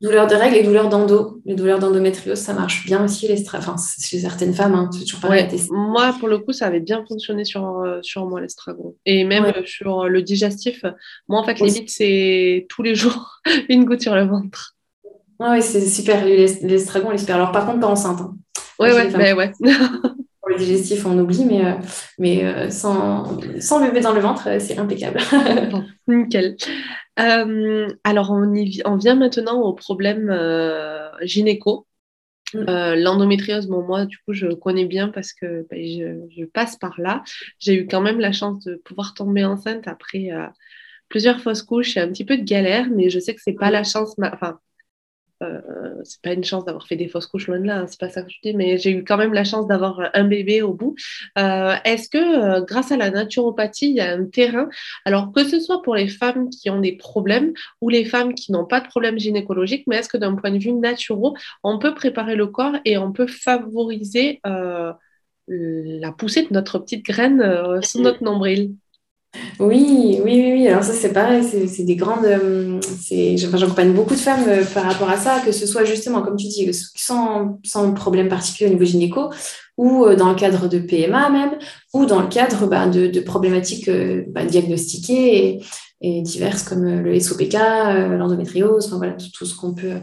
douleurs de règles et douleurs d'endo. Les douleurs d'endométriose, ça marche bien aussi les enfin, chez certaines femmes. Hein, c'est toujours pareil. Moi, pour le coup, ça avait bien fonctionné sur, euh, sur moi l'estragon. Et même euh, sur le digestif. Moi, en fait, limite, c'est tous les jours une goutte sur le ventre. oui, c'est super. L'estragon, super. Alors, par contre, pas enceinte. Hein. Ouais, ouais, le digestif, on oublie, mais, euh, mais euh, sans, sans bébé dans le ventre, euh, c'est impeccable. nickel. alors, on, y, on vient maintenant au problème gynéco. Mm. L'endométriose, bon, moi, du coup, je connais bien parce que ben, je, passe par là. J'ai eu quand même la chance de pouvoir tomber enceinte après plusieurs fausses couches et un petit peu de galère, mais je sais que c'est pas mm. la chance, enfin, euh, c'est pas une chance d'avoir fait des fausses couches loin de là, hein, c'est pas ça que je dis, mais j'ai eu quand même la chance d'avoir un bébé au bout. Euh, est-ce que euh, grâce à la naturopathie, il y a un terrain, alors que ce soit pour les femmes qui ont des problèmes ou les femmes qui n'ont pas de problème gynécologique, mais est-ce que d'un point de vue naturel, on peut préparer le corps et on peut favoriser la poussée de notre petite graine sous notre nombril? Oui, oui, oui, Alors ça, c'est pareil, c'est des grandes... Euh, j'accompagne beaucoup de femmes euh, par rapport à ça, que ce soit justement, comme tu dis, sans, sans problème particulier au niveau gynéco, ou euh, dans le cadre de PMA même, ou dans le cadre bah, de, problématiques bah, diagnostiquées et, diverses comme le SOPK, l'endométriose, enfin voilà, tout, ce qu'on peut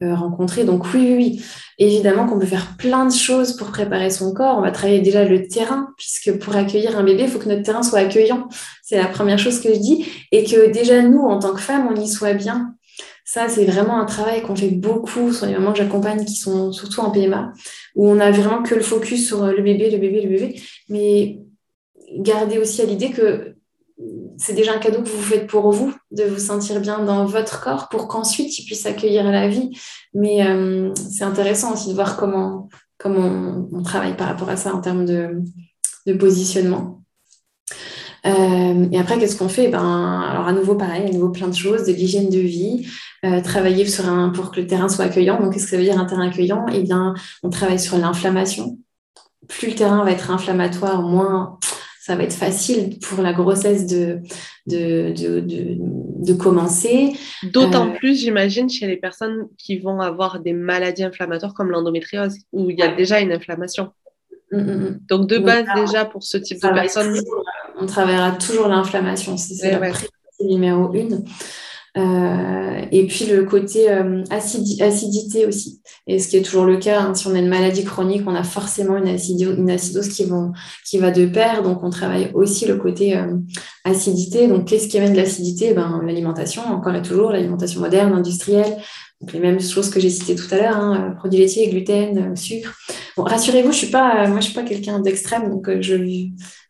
rencontrer. Donc oui, oui, oui. Évidemment qu'on peut faire plein de choses pour préparer son corps. On va travailler déjà le terrain, puisque pour accueillir un bébé, il faut que notre terrain soit accueillant. C'est la première chose que je dis. Et que déjà, nous, en tant que femmes, on y soit bien. Ça, c'est vraiment un travail qu'on fait beaucoup sur les mamans que j'accompagne qui sont surtout en PMA, où on a vraiment que le focus sur le bébé, le bébé, le bébé. Mais gardez aussi à l'idée que c'est déjà un cadeau que vous faites pour vous, de vous sentir bien dans votre corps pour qu'ensuite il puisse accueillir la vie. Mais euh, c'est intéressant aussi de voir comment, comment on, travaille par rapport à ça en termes de, positionnement. Euh, et après, qu'est-ce qu'on fait? Ben, Alors, à nouveau, pareil, à nouveau, plein de choses, de l'hygiène de vie, euh, travailler pour que le terrain soit accueillant. Donc, qu'est-ce que ça veut dire un terrain accueillant? Eh bien, on travaille sur l'inflammation. Plus le terrain va être inflammatoire, moins ça va être facile pour la grossesse de, de, de, commencer. D'autant euh, plus, j'imagine, chez les personnes qui vont avoir des maladies inflammatoires comme l'endométriose, où il y a déjà une inflammation. Mm, mm, mm. Donc, de base, déjà, pour ce type de personnes. on travaillera toujours l'inflammation, c'est la numéro une. Euh, et puis le côté euh, acidité aussi. Et ce qui est toujours le cas, hein, si on a une maladie chronique, on a forcément une, une acidose qui, vont, qui va de pair. Donc on travaille aussi le côté euh, acidité. Donc qu'est-ce qui amène de l'acidité? Ben, L'alimentation, encore et toujours, l'alimentation moderne, industrielle. Donc les mêmes choses que j'ai citées tout à l'heure, hein, produits laitiers, gluten, sucre. Bon, rassurez-vous, je suis pas, moi je suis pas quelqu'un d'extrême, donc je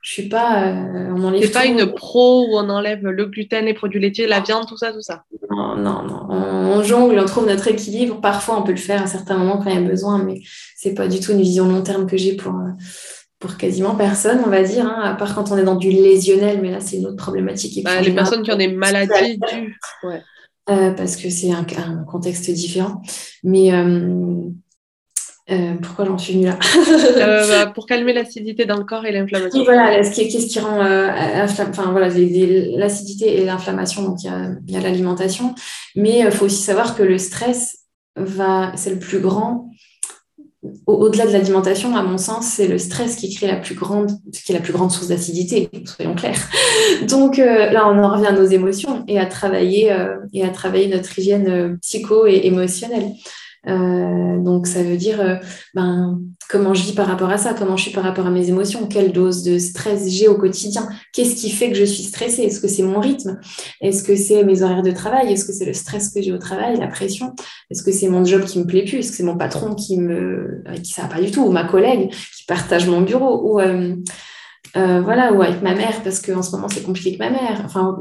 je suis pas. Euh, on enlève. C'est pas une pro où on enlève le gluten, les produits laitiers, la viande, tout ça, tout ça? Non, non, non. On, jongle, on trouve notre équilibre. Parfois, on peut le faire à certains moments quand il y a besoin, mais c'est pas du tout une vision long terme que j'ai pour, euh, pour quasiment personne, on va dire, hein, à part quand on est dans du lésionnel, mais là, c'est une autre problématique. Bah, les personnes qui ont des maladies dues. Ouais. Euh, parce que c'est un, contexte différent. Mais euh, pourquoi j'en suis venue là? Euh, bah, Pour calmer l'acidité dans le corps et l'inflammation. voilà, qu'est-ce qui, rend euh, enfin, voilà, l'acidité et l'inflammation, donc il y a, l'alimentation. Mais il faut aussi savoir que le stress, va, c'est le plus grand. Au-delà de l'alimentation, à mon sens, c'est le stress qui crée la plus grande, qui est la plus grande source d'acidité, soyons clairs. Donc là, on en revient à nos émotions et à travailler, et à travailler notre hygiène psycho et émotionnelle. Euh, donc ça veut dire euh, ben, comment je vis par rapport à ça, comment je suis par rapport à mes émotions, quelle dose de stress j'ai au quotidien, qu'est-ce qui fait que je suis stressée, est-ce que c'est mon rythme, est-ce que c'est mes horaires de travail, est-ce que c'est le stress que j'ai au travail, la pression, est-ce que c'est mon job qui me plaît plus, est-ce que c'est mon patron qui me qui ça pas du tout, ou ma collègue qui partage mon bureau, ou euh, voilà, ou avec ma mère parce qu'en ce moment c'est compliqué avec ma mère. Enfin,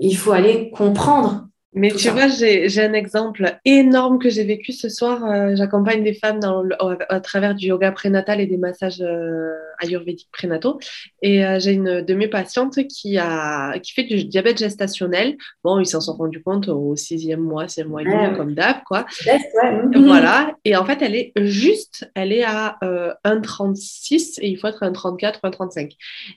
il faut aller comprendre mais tu vois, j'ai un exemple énorme que j'ai vécu ce soir. Euh, j'accompagne des femmes dans à travers du yoga prénatal et des massages euh, ayurvédiques prénataux. Et euh, j'ai une de mes patientes qui, a, qui fait du diabète gestationnel. Bon, ils s'en sont rendus compte au sixième mois, sixième mois et demi, comme d'hab, quoi. Voilà. Et en fait, elle est juste, elle est à 1,36 et il faut être 1,34 ou 1,35.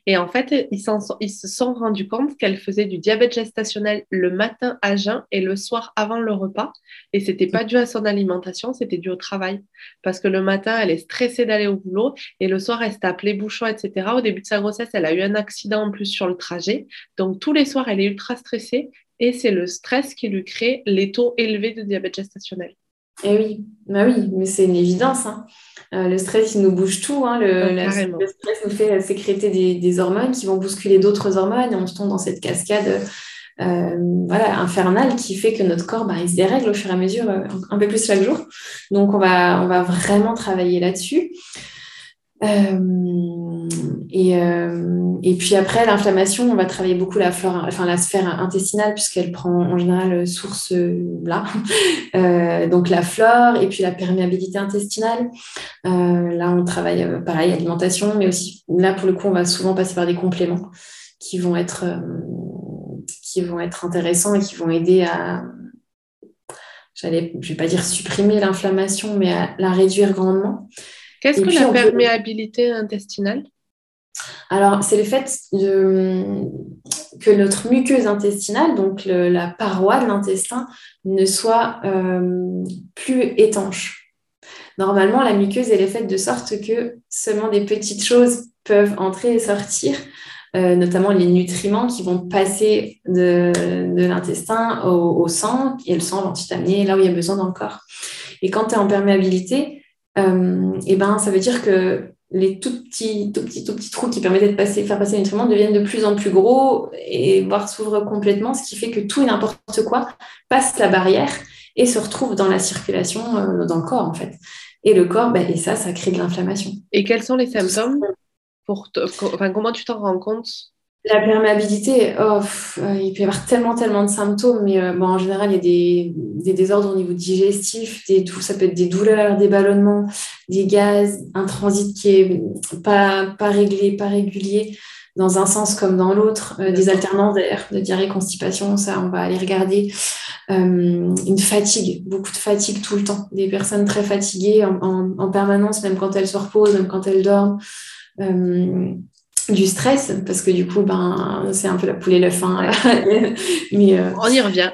Et en fait, ils, ils se sont rendus compte qu'elle faisait du diabète gestationnel le matin à jeun et le soir avant le repas. Et c'était pas dû à son alimentation, c'était dû au travail. Parce que le matin, elle est stressée d'aller au boulot et le soir, elle s'est appelée bouchon, etc. Au début de sa grossesse, elle a eu un accident en plus sur le trajet. Donc tous les soirs, elle est ultra stressée et c'est le stress qui lui crée les taux élevés de diabète gestationnel. Eh oui, bah oui, mais c'est une évidence. Hein. Euh, le stress, il nous bouge tout. Hein. Le, stress nous fait sécréter des, des, hormones qui vont bousculer d'autres hormones et on se tombe dans cette cascade euh, voilà, infernale qui fait que notre corps, bah, il se dérègle au fur et à mesure, euh, un peu plus chaque jour. Donc, on va, on va vraiment travailler là-dessus. Euh, et, et, puis après, l'inflammation, on va travailler beaucoup la, flore, enfin, la sphère intestinale, puisqu'elle prend en général source là. donc la flore et puis la perméabilité intestinale. là, on travaille pareil, alimentation, mais aussi là, pour le coup, on va souvent passer par des compléments qui vont être qui vont être intéressants et qui vont aider à, j'allais, je vais pas dire supprimer l'inflammation, mais à la réduire grandement. Qu'est-ce que la perméabilité intestinale? Alors, c'est le fait de, que notre muqueuse intestinale, donc la paroi de l'intestin, ne soit euh, plus étanche. Normalement, la muqueuse, elle est faite de sorte que seulement des petites choses peuvent entrer et sortir. Euh, notamment les nutriments qui vont passer de, l'intestin au, sang, et le sang va ensuite amener là où il y a besoin dans le corps. Et quand tu es en perméabilité, euh, et ben, ça veut dire que les tout petits, tout petits, tout petits trous qui permettaient de passer, faire passer les nutriments deviennent de plus en plus gros et voire s'ouvrent complètement, ce qui fait que tout et n'importe quoi passe la barrière et se retrouve dans la circulation euh, dans le corps en fait. Et le corps, ben, et ça, ça crée de l'inflammation. Et quels sont les symptômes? Pour enfin, Comment tu t'en rends compte? La perméabilité, oh, euh, il peut y avoir tellement, tellement de symptômes, mais euh, bon, en général, il y a des, des, désordres au niveau digestif, des, ça peut être des douleurs, des ballonnements, des gaz, un transit qui est pas, pas réglé, pas régulier, dans un sens comme dans l'autre, euh, des alternances d'air, de diarrhée, constipation, ça, on va aller regarder. une fatigue, beaucoup de fatigue tout le temps, des personnes très fatiguées en, en, en permanence, même quand elles se reposent, même quand elles dorment du stress, parce que du coup, ben, c'est un peu la poule et l'œuf. Hein, mais, euh, On y revient.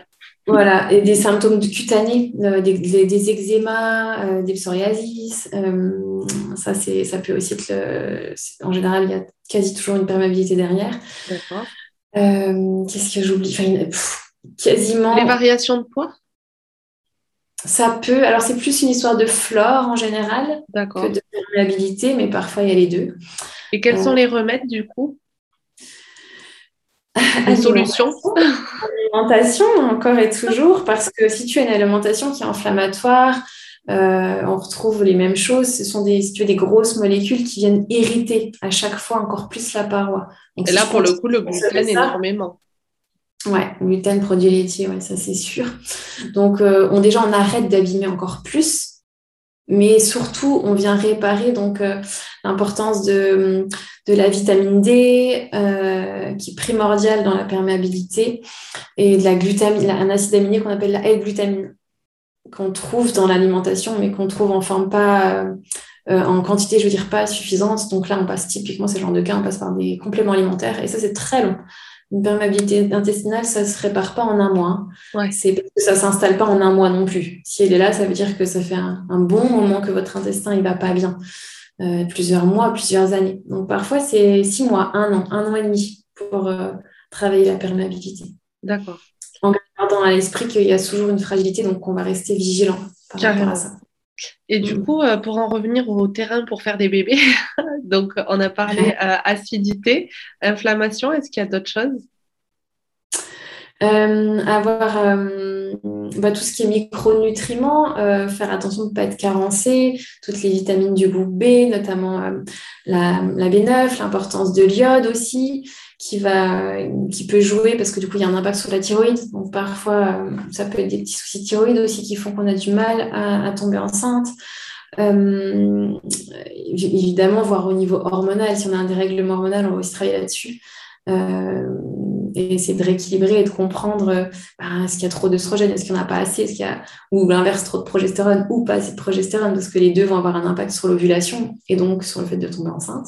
Voilà, et des symptômes cutanés, euh, des, des, eczémas, euh, des psoriasis. ça, c'est, ça peut aussi être. en général, il y a quasi toujours une perméabilité derrière. D'accord. qu'est-ce que j'oublie? Quasiment. Les variations de poids? Ça peut, alors c'est plus une histoire de flore en général que de perméabilité, mais parfois il y a les deux. Et quels sont les remèdes du coup? Les solutions Alimentation encore et toujours, parce que si tu as une alimentation qui est inflammatoire, euh, on retrouve les mêmes choses. Ce sont des, si tu des grosses molécules qui viennent irriter à chaque fois encore plus la paroi. et là, pour le coup, le gluten énormément. Ouais, gluten, produits laitiers, ouais, ça c'est sûr. Donc, euh, déjà, on arrête d'abîmer encore plus mais surtout, on vient réparer donc euh, l'importance de, de, la vitamine D, euh, qui est primordiale dans la perméabilité, et de la glutamine, un acide aminé qu'on appelle la L-glutamine, qu'on trouve dans l'alimentation, mais qu'on trouve en pas, en quantité, je veux dire, pas suffisante. Donc là, on passe typiquement, ces genres de cas, on passe par des compléments alimentaires, et ça, c'est très long une perméabilité intestinale, ça ne se répare pas en un mois. Ouais. C'est parce que ça ne s'installe pas en un mois non plus. Si elle est là, ça veut dire que ça fait un, bon moment que votre intestin ne va pas bien. Euh, plusieurs mois, plusieurs années. Donc parfois, c'est six mois, un an, un an et demi pour euh, travailler la perméabilité. D'accord. En gardant à l'esprit qu'il y a toujours une fragilité, donc on va rester vigilant par rapport à ça. Et du mm. coup, euh, pour en revenir au terrain pour faire des bébés, donc on a parlé euh, acidité, inflammation, est-ce qu'il y a d'autres choses? Euh, avoir bah, tout ce qui est micronutriments, faire attention de ne pas être carencé, toutes les vitamines du groupe B, notamment la, la, B9, l'importance de l'iode aussi, qui, va, qui peut jouer parce que du coup, il y a un impact sur la thyroïde. Donc, parfois, euh, ça peut être des petits soucis thyroïdes aussi qui font qu'on a du mal à, tomber enceinte. Euh, évidemment, voir au niveau hormonal, si on a un dérèglement hormonal, on va aussi travailler là-dessus. Euh, et essayer de rééquilibrer et de comprendre bah, est-ce qu'il y a trop d'œstrogène, est-ce qu'il n'y en a pas assez, est-ce qu'il y a, ou l'inverse, trop de progestérone ou pas assez de progestérone, parce que les deux vont avoir un impact sur l'ovulation et donc sur le fait de tomber enceinte.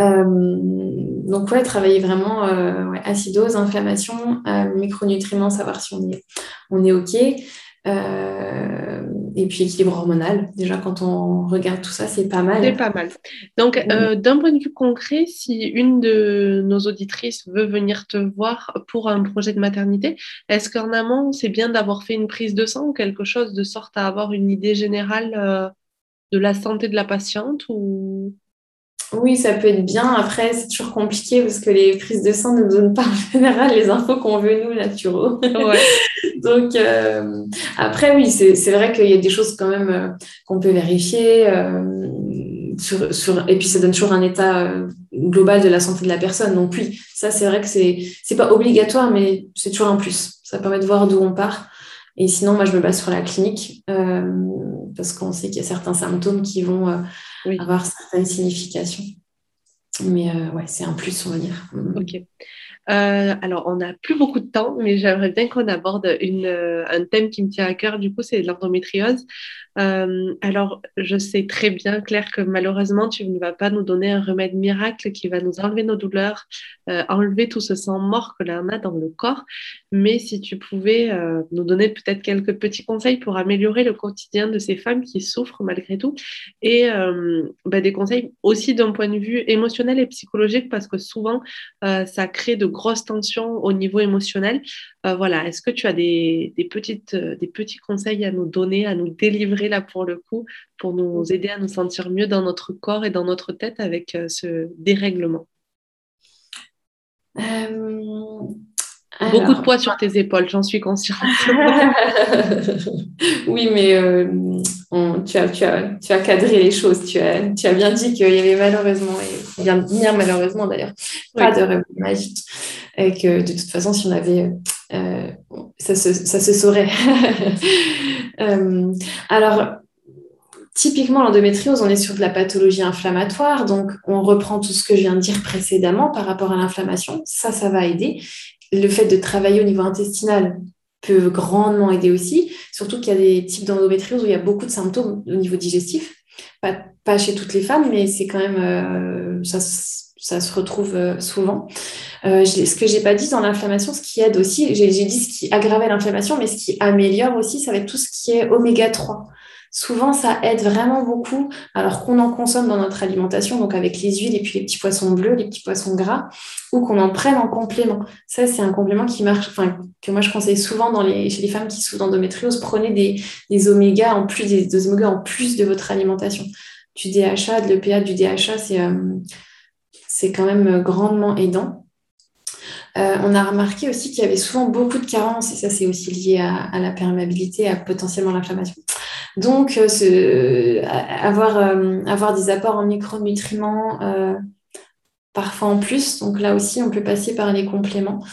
Euh, donc ouais, travailler vraiment euh, acidose, inflammation, euh, micronutriments, savoir si on est, on est OK. et puis équilibre hormonal. Déjà, quand on regarde tout ça, c'est pas mal. C'est pas mal. Donc, d'un point de vue concret, si une de nos auditrices veut venir te voir pour un projet de maternité, est-ce qu'en amont, c'est bien d'avoir fait une prise de sang ou quelque chose de sorte à avoir une idée générale de la santé de la patiente ou oui, ça peut être bien. Après, c'est toujours compliqué parce que les prises de sang ne donnent pas en général les infos qu'on veut, nous, naturaux. Donc, euh, après, oui, c'est vrai qu'il y a des choses quand même euh, qu'on peut vérifier. Euh, sur, et puis, ça donne toujours un état global de la santé de la personne. Donc, oui, ça, c'est vrai que c'est n'est pas obligatoire, mais c'est toujours un plus. Ça permet de voir d'où on part. Et sinon, moi, je me base sur la clinique parce qu'on sait qu'il y a certains symptômes qui vont avoir certaines significations. Mais euh, ouais, c'est un plus, on va dire. Mm. Ok. Euh, alors, on n'a plus beaucoup de temps, mais j'aimerais bien qu'on aborde une, euh, un thème qui me tient à cœur, du coup, c'est l'endométriose. Euh, alors, je sais très bien, Claire, que malheureusement, tu ne vas pas nous donner un remède miracle qui va nous enlever nos douleurs, euh, enlever tout ce sang mort que l'on a dans le corps. Mais si tu pouvais euh, nous donner peut-être quelques petits conseils pour améliorer le quotidien de ces femmes qui souffrent malgré tout, et bah, des conseils aussi d'un point de vue émotionnel et psychologique, parce que souvent, ça crée de grosses tensions au niveau émotionnel. Voilà, est-ce que tu as des petits conseils à nous donner, à nous délivrer là pour le coup, pour nous aider à nous sentir mieux dans notre corps et dans notre tête avec ce dérèglement Beaucoup de poids sur tes épaules, j'en suis consciente. oui, mais euh, tu, as, tu, as, tu, as, cadré les choses. Tu as, tu as bien dit qu'il y avait malheureusement, et bien dire malheureusement d'ailleurs, pas de remède magique. Et que de toute façon, si on avait. Euh, ça, se, ça, se, saurait. Euh, alors, Typiquement, l'endométriose, on est sur de la pathologie inflammatoire, donc on reprend tout ce que je viens de dire précédemment par rapport à l'inflammation. Ça, ça va aider le fait de travailler au niveau intestinal peut grandement aider aussi, surtout qu'il y a des types d'endométriose où il y a beaucoup de symptômes au niveau digestif. Pas, chez toutes les femmes, mais c'est quand même, euh, ça, se retrouve euh, souvent. Euh, ce que j'ai pas dit dans l'inflammation, ce qui aide aussi, j'ai dit ce qui aggravait l'inflammation, mais ce qui améliore aussi, ça va être tout ce qui est oméga 3 souvent ça aide vraiment beaucoup alors qu'on en consomme dans notre alimentation, donc avec les huiles et puis les petits poissons bleus, les petits poissons gras, ou qu'on en prenne en complément. Ça, c'est un complément qui marche, enfin, que moi je conseille souvent chez les femmes qui souffrent d'endométriose. Prenez des, des omégas en plus, des, omégas en plus de votre alimentation. Du DHA, de l'EPA, du DHA, c'est euh, c'est quand même grandement aidant. Euh, on a remarqué aussi qu'il y avait souvent beaucoup de carences, et ça c'est aussi lié à, la perméabilité, à potentiellement l'inflammation. Donc, euh, avoir, euh, avoir des apports en micronutriments parfois en plus. Donc là aussi, on peut passer par les compléments.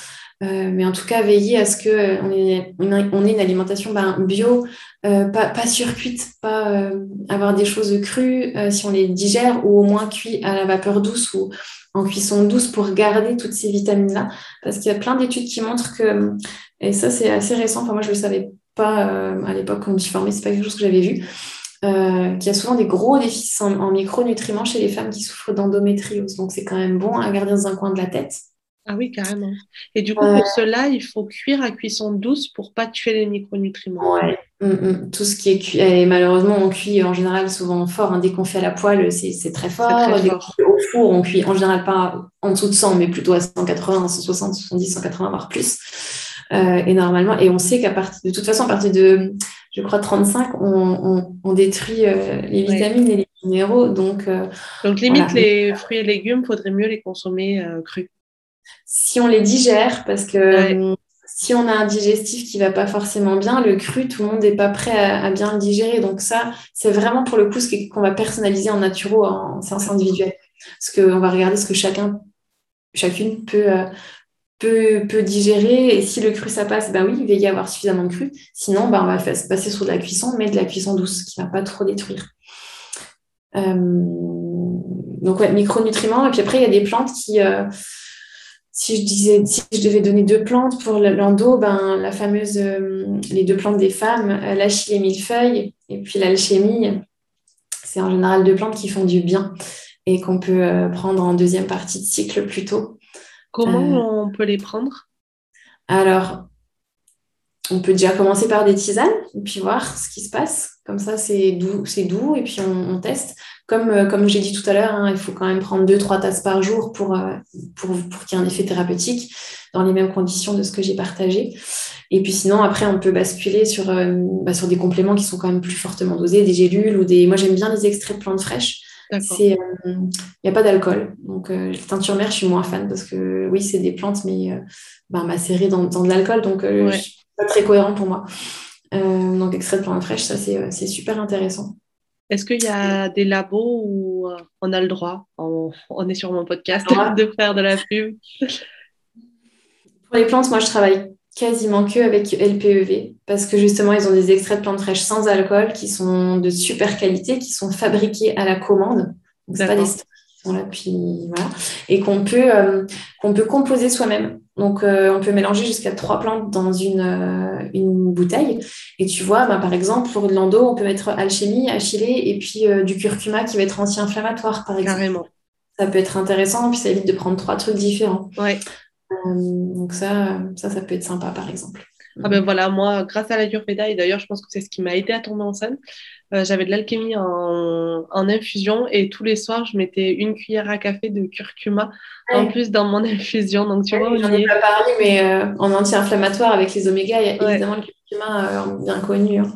mais en tout cas, veiller à ce qu'on ait, une alimentation ben, bio, pas, pas surcuite, pas avoir des choses crues si on les digère ou au moins cuit à la vapeur douce ou en cuisson douce pour garder toutes ces vitamines-là. Parce qu'il y a plein d'études qui montrent que, et ça c'est assez récent, enfin moi je ne le savais pas euh, à l'époque quand je me suis formée, c'est pas quelque chose que j'avais vu. Euh, qu'il y a souvent des gros déficits en, micronutriments chez les femmes qui souffrent d'endométriose. Donc c'est quand même bon à garder dans un coin de la tête. Ah oui, carrément. Et du coup, pour cela, il faut cuire à cuisson douce pour pas tuer les micronutriments. Ouais. Mm, mm. Tout ce qui est cuit, et malheureusement, on cuit en général souvent fort. Hein. Dès qu'on fait à la poêle, c'est très fort. Très fort. Dès au four, on cuit en général pas en dessous de 100, mais plutôt à 180, 160, 170, 180, voire plus. Euh, et normalement, et on sait qu'à partir de toute façon, à partir de, je crois, 35, on, on, détruit euh, les vitamines et les minéraux. Donc, euh, donc limite, les fruits et légumes, faudrait mieux les consommer crus. Si on les digère, parce que si on a un digestif qui va pas forcément bien, le cru, tout le monde n'est pas prêt à, bien le digérer. Donc ça, c'est vraiment pour le coup ce qu'on va personnaliser en naturo, en séance individuelle. Parce qu'on va regarder ce que chacun, chacune peut, peut, digérer. Et si le cru, ça passe, bah oui, il va y avoir suffisamment de cru. Sinon, bah, on va passer sur de la cuisson, mais de la cuisson douce qui ne va pas trop détruire. Euh, donc, ouais, micronutriments. Et puis après, il y a des plantes qui... Euh, si je disais, si je devais donner deux plantes pour l'endo, ben, la fameuse, euh, les deux plantes des femmes, l'achille et millefeuille, et puis l'alchimie, c'est en général deux plantes qui font du bien et qu'on peut prendre en deuxième partie de cycle plutôt. Comment euh, on peut les prendre? Alors, on peut déjà commencer par des tisanes et puis voir ce qui se passe. Comme ça, c'est doux, c'est doux et puis on, teste. Comme, euh, comme j'ai dit tout à l'heure, hein, il faut quand même prendre 2-3 tasses par jour pour, euh, pour, pour qu'il y ait un effet thérapeutique dans les mêmes conditions de ce que j'ai partagé. Et puis sinon, après, on peut basculer sur, bah, sur des compléments qui sont quand même plus fortement dosés, des gélules ou des... Moi, j'aime bien les extraits de plantes fraîches. Il n'y a pas d'alcool. Donc, euh, teinture mère, je suis moins fan parce que oui, c'est des plantes, mais euh, bah, macérées dans, dans, de l'alcool. Donc, euh, pas très cohérent pour moi. Euh, donc, extrait de plantes fraîches, ça, c'est super intéressant. Est-ce qu'il y a des labos où on a le droit, on, on est sur mon podcast, de faire de la pub Pour les plantes, moi, je travaille quasiment que avec LPEV parce que justement ils ont des extraits de plantes fraîches sans alcool qui sont de super qualité, qui sont fabriqués à la commande. Donc c'est pas des stocks qui sont là puis voilà et qu'on peut euh, qu'on peut composer soi-même. Donc euh, on peut mélanger jusqu'à trois plantes dans une, euh, une bouteille et tu vois bah, par exemple pour de l'endo on peut mettre alchimie, achillée et puis du curcuma qui va être anti-inflammatoire par exemple. Carrément. Ça peut être intéressant puis ça évite de prendre trois trucs différents. Ouais. Euh, donc ça, ça, ça peut être sympa, par exemple. Ah ben voilà, moi, grâce à la Yurveda, et d'ailleurs, je pense que c'est ce qui m'a aidé à tomber enceinte, j'avais de l'alchimie en, infusion et tous les soirs, je mettais une cuillère à café de curcuma en plus dans mon infusion. Donc, tu vois, j'en ai pas parlé, mais en anti-inflammatoire avec les oméga, il y a évidemment le curcuma bien connu, hein,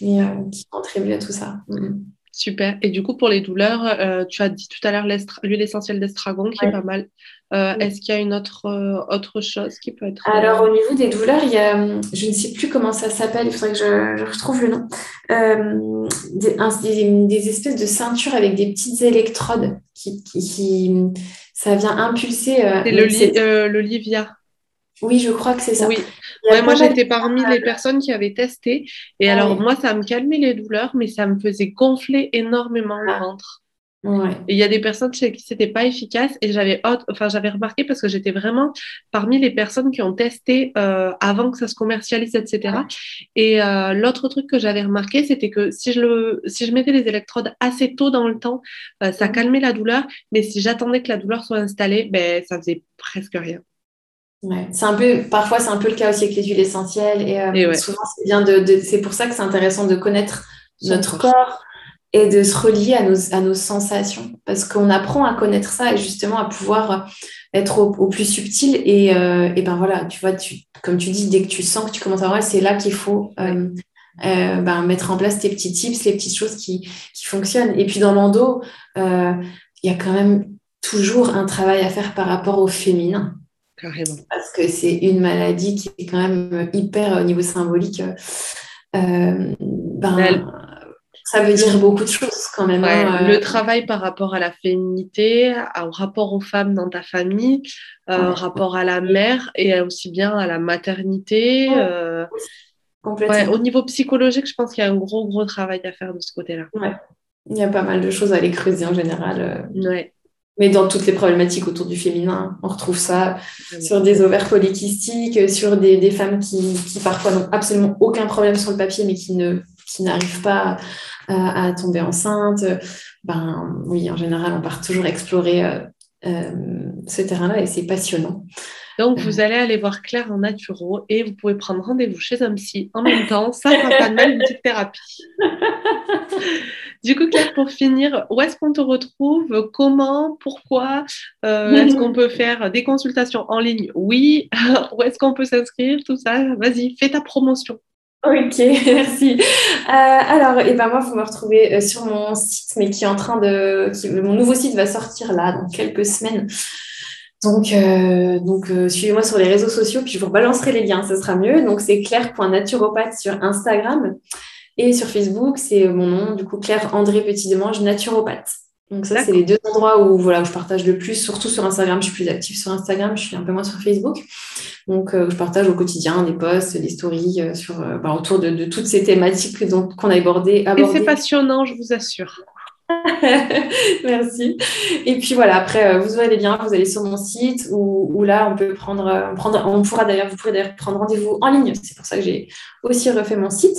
mais qui contribue à tout ça. Mm. Super. Et du coup, pour les douleurs, euh, tu as dit tout à l'heure l'huile essentielle d'estragon qui est pas mal. Euh, est-ce qu'il y a une autre, euh, autre chose qui peut être. Alors, au niveau des douleurs, il y a, je ne sais plus comment ça s'appelle, il faudrait que je, retrouve le nom. Des, espèces de ceintures avec des petites électrodes qui. qui, ça vient impulser. c'est le, le Livia. Oui, je crois que c'est ça. Oui. moi, j'étais parmi les personnes qui avaient testé. Et ah alors, moi, ça me calmait les douleurs, mais ça me faisait gonfler énormément le ah. Et il y a des personnes chez qui c'était pas efficace et j'avais enfin j'avais remarqué parce que j'étais vraiment parmi les personnes qui ont testé euh, avant que ça se commercialise etc. Et euh, l'autre truc que j'avais remarqué c'était que si je le si je mettais les électrodes assez tôt dans le temps euh, ça calmait la douleur mais si j'attendais que la douleur soit installée ben ça faisait presque rien. Ouais. C'est un peu, parfois c'est un peu le cas aussi avec les huiles essentielles et, souvent c'est bien de, c'est pour ça que c'est intéressant de connaître notre corps. Et de se relier à nos, à nos sensations. Parce qu'on apprend à connaître ça et justement à pouvoir être au, plus subtil et, euh, et, ben voilà tu vois tu, comme tu dis dès que tu sens que tu commences à voir c'est là qu'il faut euh, ben, mettre en place tes petits tips les petites choses qui, qui fonctionnent. Et puis dans l'endo il y a quand même toujours un travail à faire par rapport au féminin. Parce que c'est une maladie qui est quand même hyper au niveau symbolique. Euh, ben, ça veut dire beaucoup de choses quand même. Hein, le euh. travail par rapport à la féminité, au rapport aux femmes dans ta famille, euh, rapport à la mère et aussi bien à la maternité. au niveau psychologique, je pense qu'il y a un gros, gros travail à faire de ce côté-là. Il y a pas mal de choses à aller creuser en général. Ouais. Mais dans toutes les problématiques autour du féminin, on retrouve ça sur des ovaires polykystiques, sur des, des femmes qui, qui, parfois n'ont absolument aucun problème sur le papier, mais qui ne qui n'arrivent pas à, à, tomber enceinte. Ben oui, en général, on part toujours explorer euh, euh ce terrain-là et c'est passionnant. Donc, vous allez aller voir Claire en naturo et vous pouvez prendre rendez-vous chez un psy en même temps. Ça fera pas de mal, une petite thérapie. Du coup, Claire, pour finir, où est-ce qu'on te retrouve? Comment? Pourquoi? Euh, Est-ce qu'on peut faire des consultations en ligne? Oui. où est-ce qu'on peut s'inscrire? Tout ça. Vas-y, fais ta promotion. Ok, merci. Euh, alors, et eh ben moi, vous me retrouvez euh, sur mon site, mais qui est en train de, mon nouveau site va sortir là dans quelques semaines. Donc, donc suivez-moi sur les réseaux sociaux, puis je vous balancerai les liens, ce sera mieux. Donc, c'est claire.naturopathe sur Instagram. Et sur Facebook, c'est mon nom, du coup, Claire André Petit Demange, naturopathe. Donc ça, c'est les deux endroits où, voilà, où je partage le plus, surtout sur Instagram. Je suis plus active sur Instagram, je suis un peu moins sur Facebook. Donc, euh, je partage au quotidien des posts, des stories euh, sur, euh, bah, autour de, toutes ces thématiques qu'on a abordées. Et c'est passionnant, je vous assure. Merci. Et puis voilà, après, euh, vous allez bien, vous allez sur mon site où, là, on peut prendre, euh, prendre on pourra d'ailleurs, vous pourrez d'ailleurs prendre rendez-vous en ligne. C'est pour ça que j'ai aussi refait mon site.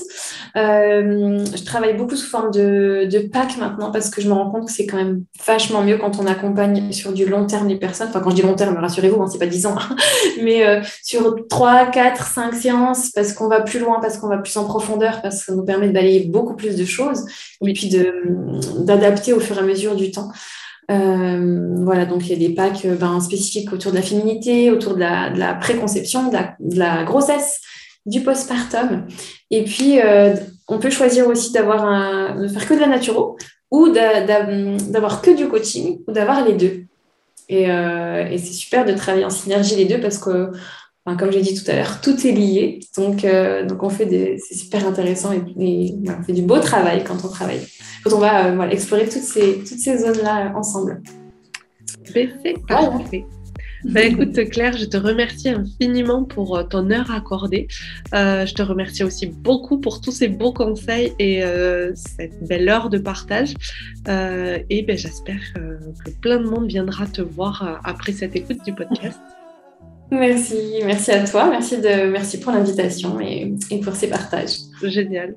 Euh, je travaille beaucoup sous forme de, de pack maintenant parce que je me rends compte que c'est quand même vachement mieux quand on accompagne sur du long terme les personnes. Enfin, quand je dis long terme, rassurez-vous, hein, c'est pas 10 ans, mais sur 3, 4, 5 séances parce qu'on va plus loin, parce qu'on va plus en profondeur, parce que ça nous permet de balayer beaucoup plus de choses et puis d'adapter au fur et à mesure du temps. Euh, voilà, donc il y a des packs euh, ben, spécifiques autour de la féminité, autour de la, préconception, de la, grossesse, du postpartum. Et puis, euh, on peut choisir aussi d'avoir un, de faire que de la naturo ou d'avoir que du coaching ou d'avoir les deux. Et, et c'est super de travailler en synergie les deux parce que comme j'ai dit tout à l'heure, tout est lié. Donc, euh, on fait des, c'est super intéressant et, on fait du beau travail quand on travaille. Quand on va euh, explorer toutes ces, zones-là ensemble. C'est parfait. Bah, écoute Claire, je te remercie infiniment pour euh, ton heure accordée. je te remercie aussi beaucoup pour tous ces beaux conseils et cette belle heure de partage. et ben, j'espère que plein de monde viendra te voir après cette écoute du podcast. Merci, merci à toi, merci, de, merci pour l'invitation et, pour ces partages. Génial.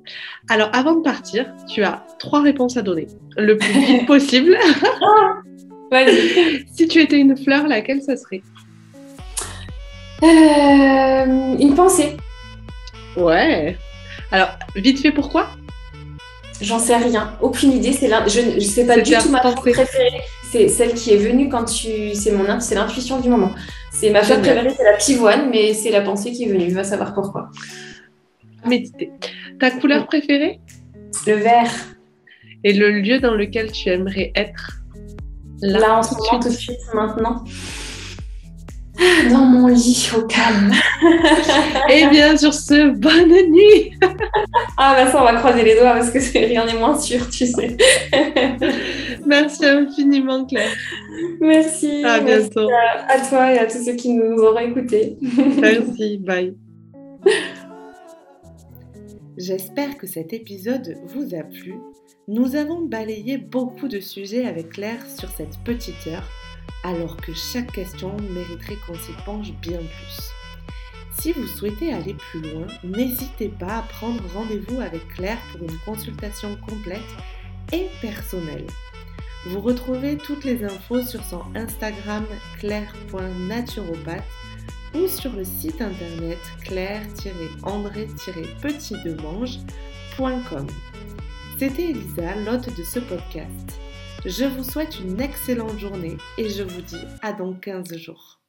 Alors, avant de partir, tu as trois réponses à donner, le plus vite possible. si tu étais une fleur, laquelle ça serait? Euh, Une pensée. Ouais. Alors, vite fait, pourquoi? J'en sais rien, aucune idée. C'est je ne sais pas du tout ma fleur préférée. C'est celle qui est venue quand tu. C'est mon c'est l'intuition du moment. C'est ma fleur préférée, c'est la pivoine, mais c'est la pensée qui est venue. Va savoir pourquoi. Méditer. Ta couleur préférée? Le vert. Et le lieu dans lequel tu aimerais être? Là, en ce moment, tout de suite, maintenant. Dans mon lit, au calme. Et bien sur ce, bonne nuit. ah bah ça, on va croiser les doigts parce que rien n'est moins sûr, tu sais. merci infiniment, Claire. Merci. À bientôt. à, toi et à tous ceux qui nous auront écoutés. merci, bye. J'espère que cet épisode vous a plu. Nous avons balayé beaucoup de sujets avec Claire sur cette petite heure alors que chaque question mériterait qu'on s'y penche bien plus. Si vous souhaitez aller plus loin, n'hésitez pas à prendre rendez-vous avec Claire pour une consultation complète et personnelle. Vous retrouvez toutes les infos sur son Instagram claire.naturopathe ou sur le site internet claire-andré-petit-demange.com. C'était Elisa, l'hôte de ce podcast. Je vous souhaite une excellente journée et je vous dis à dans 15 jours.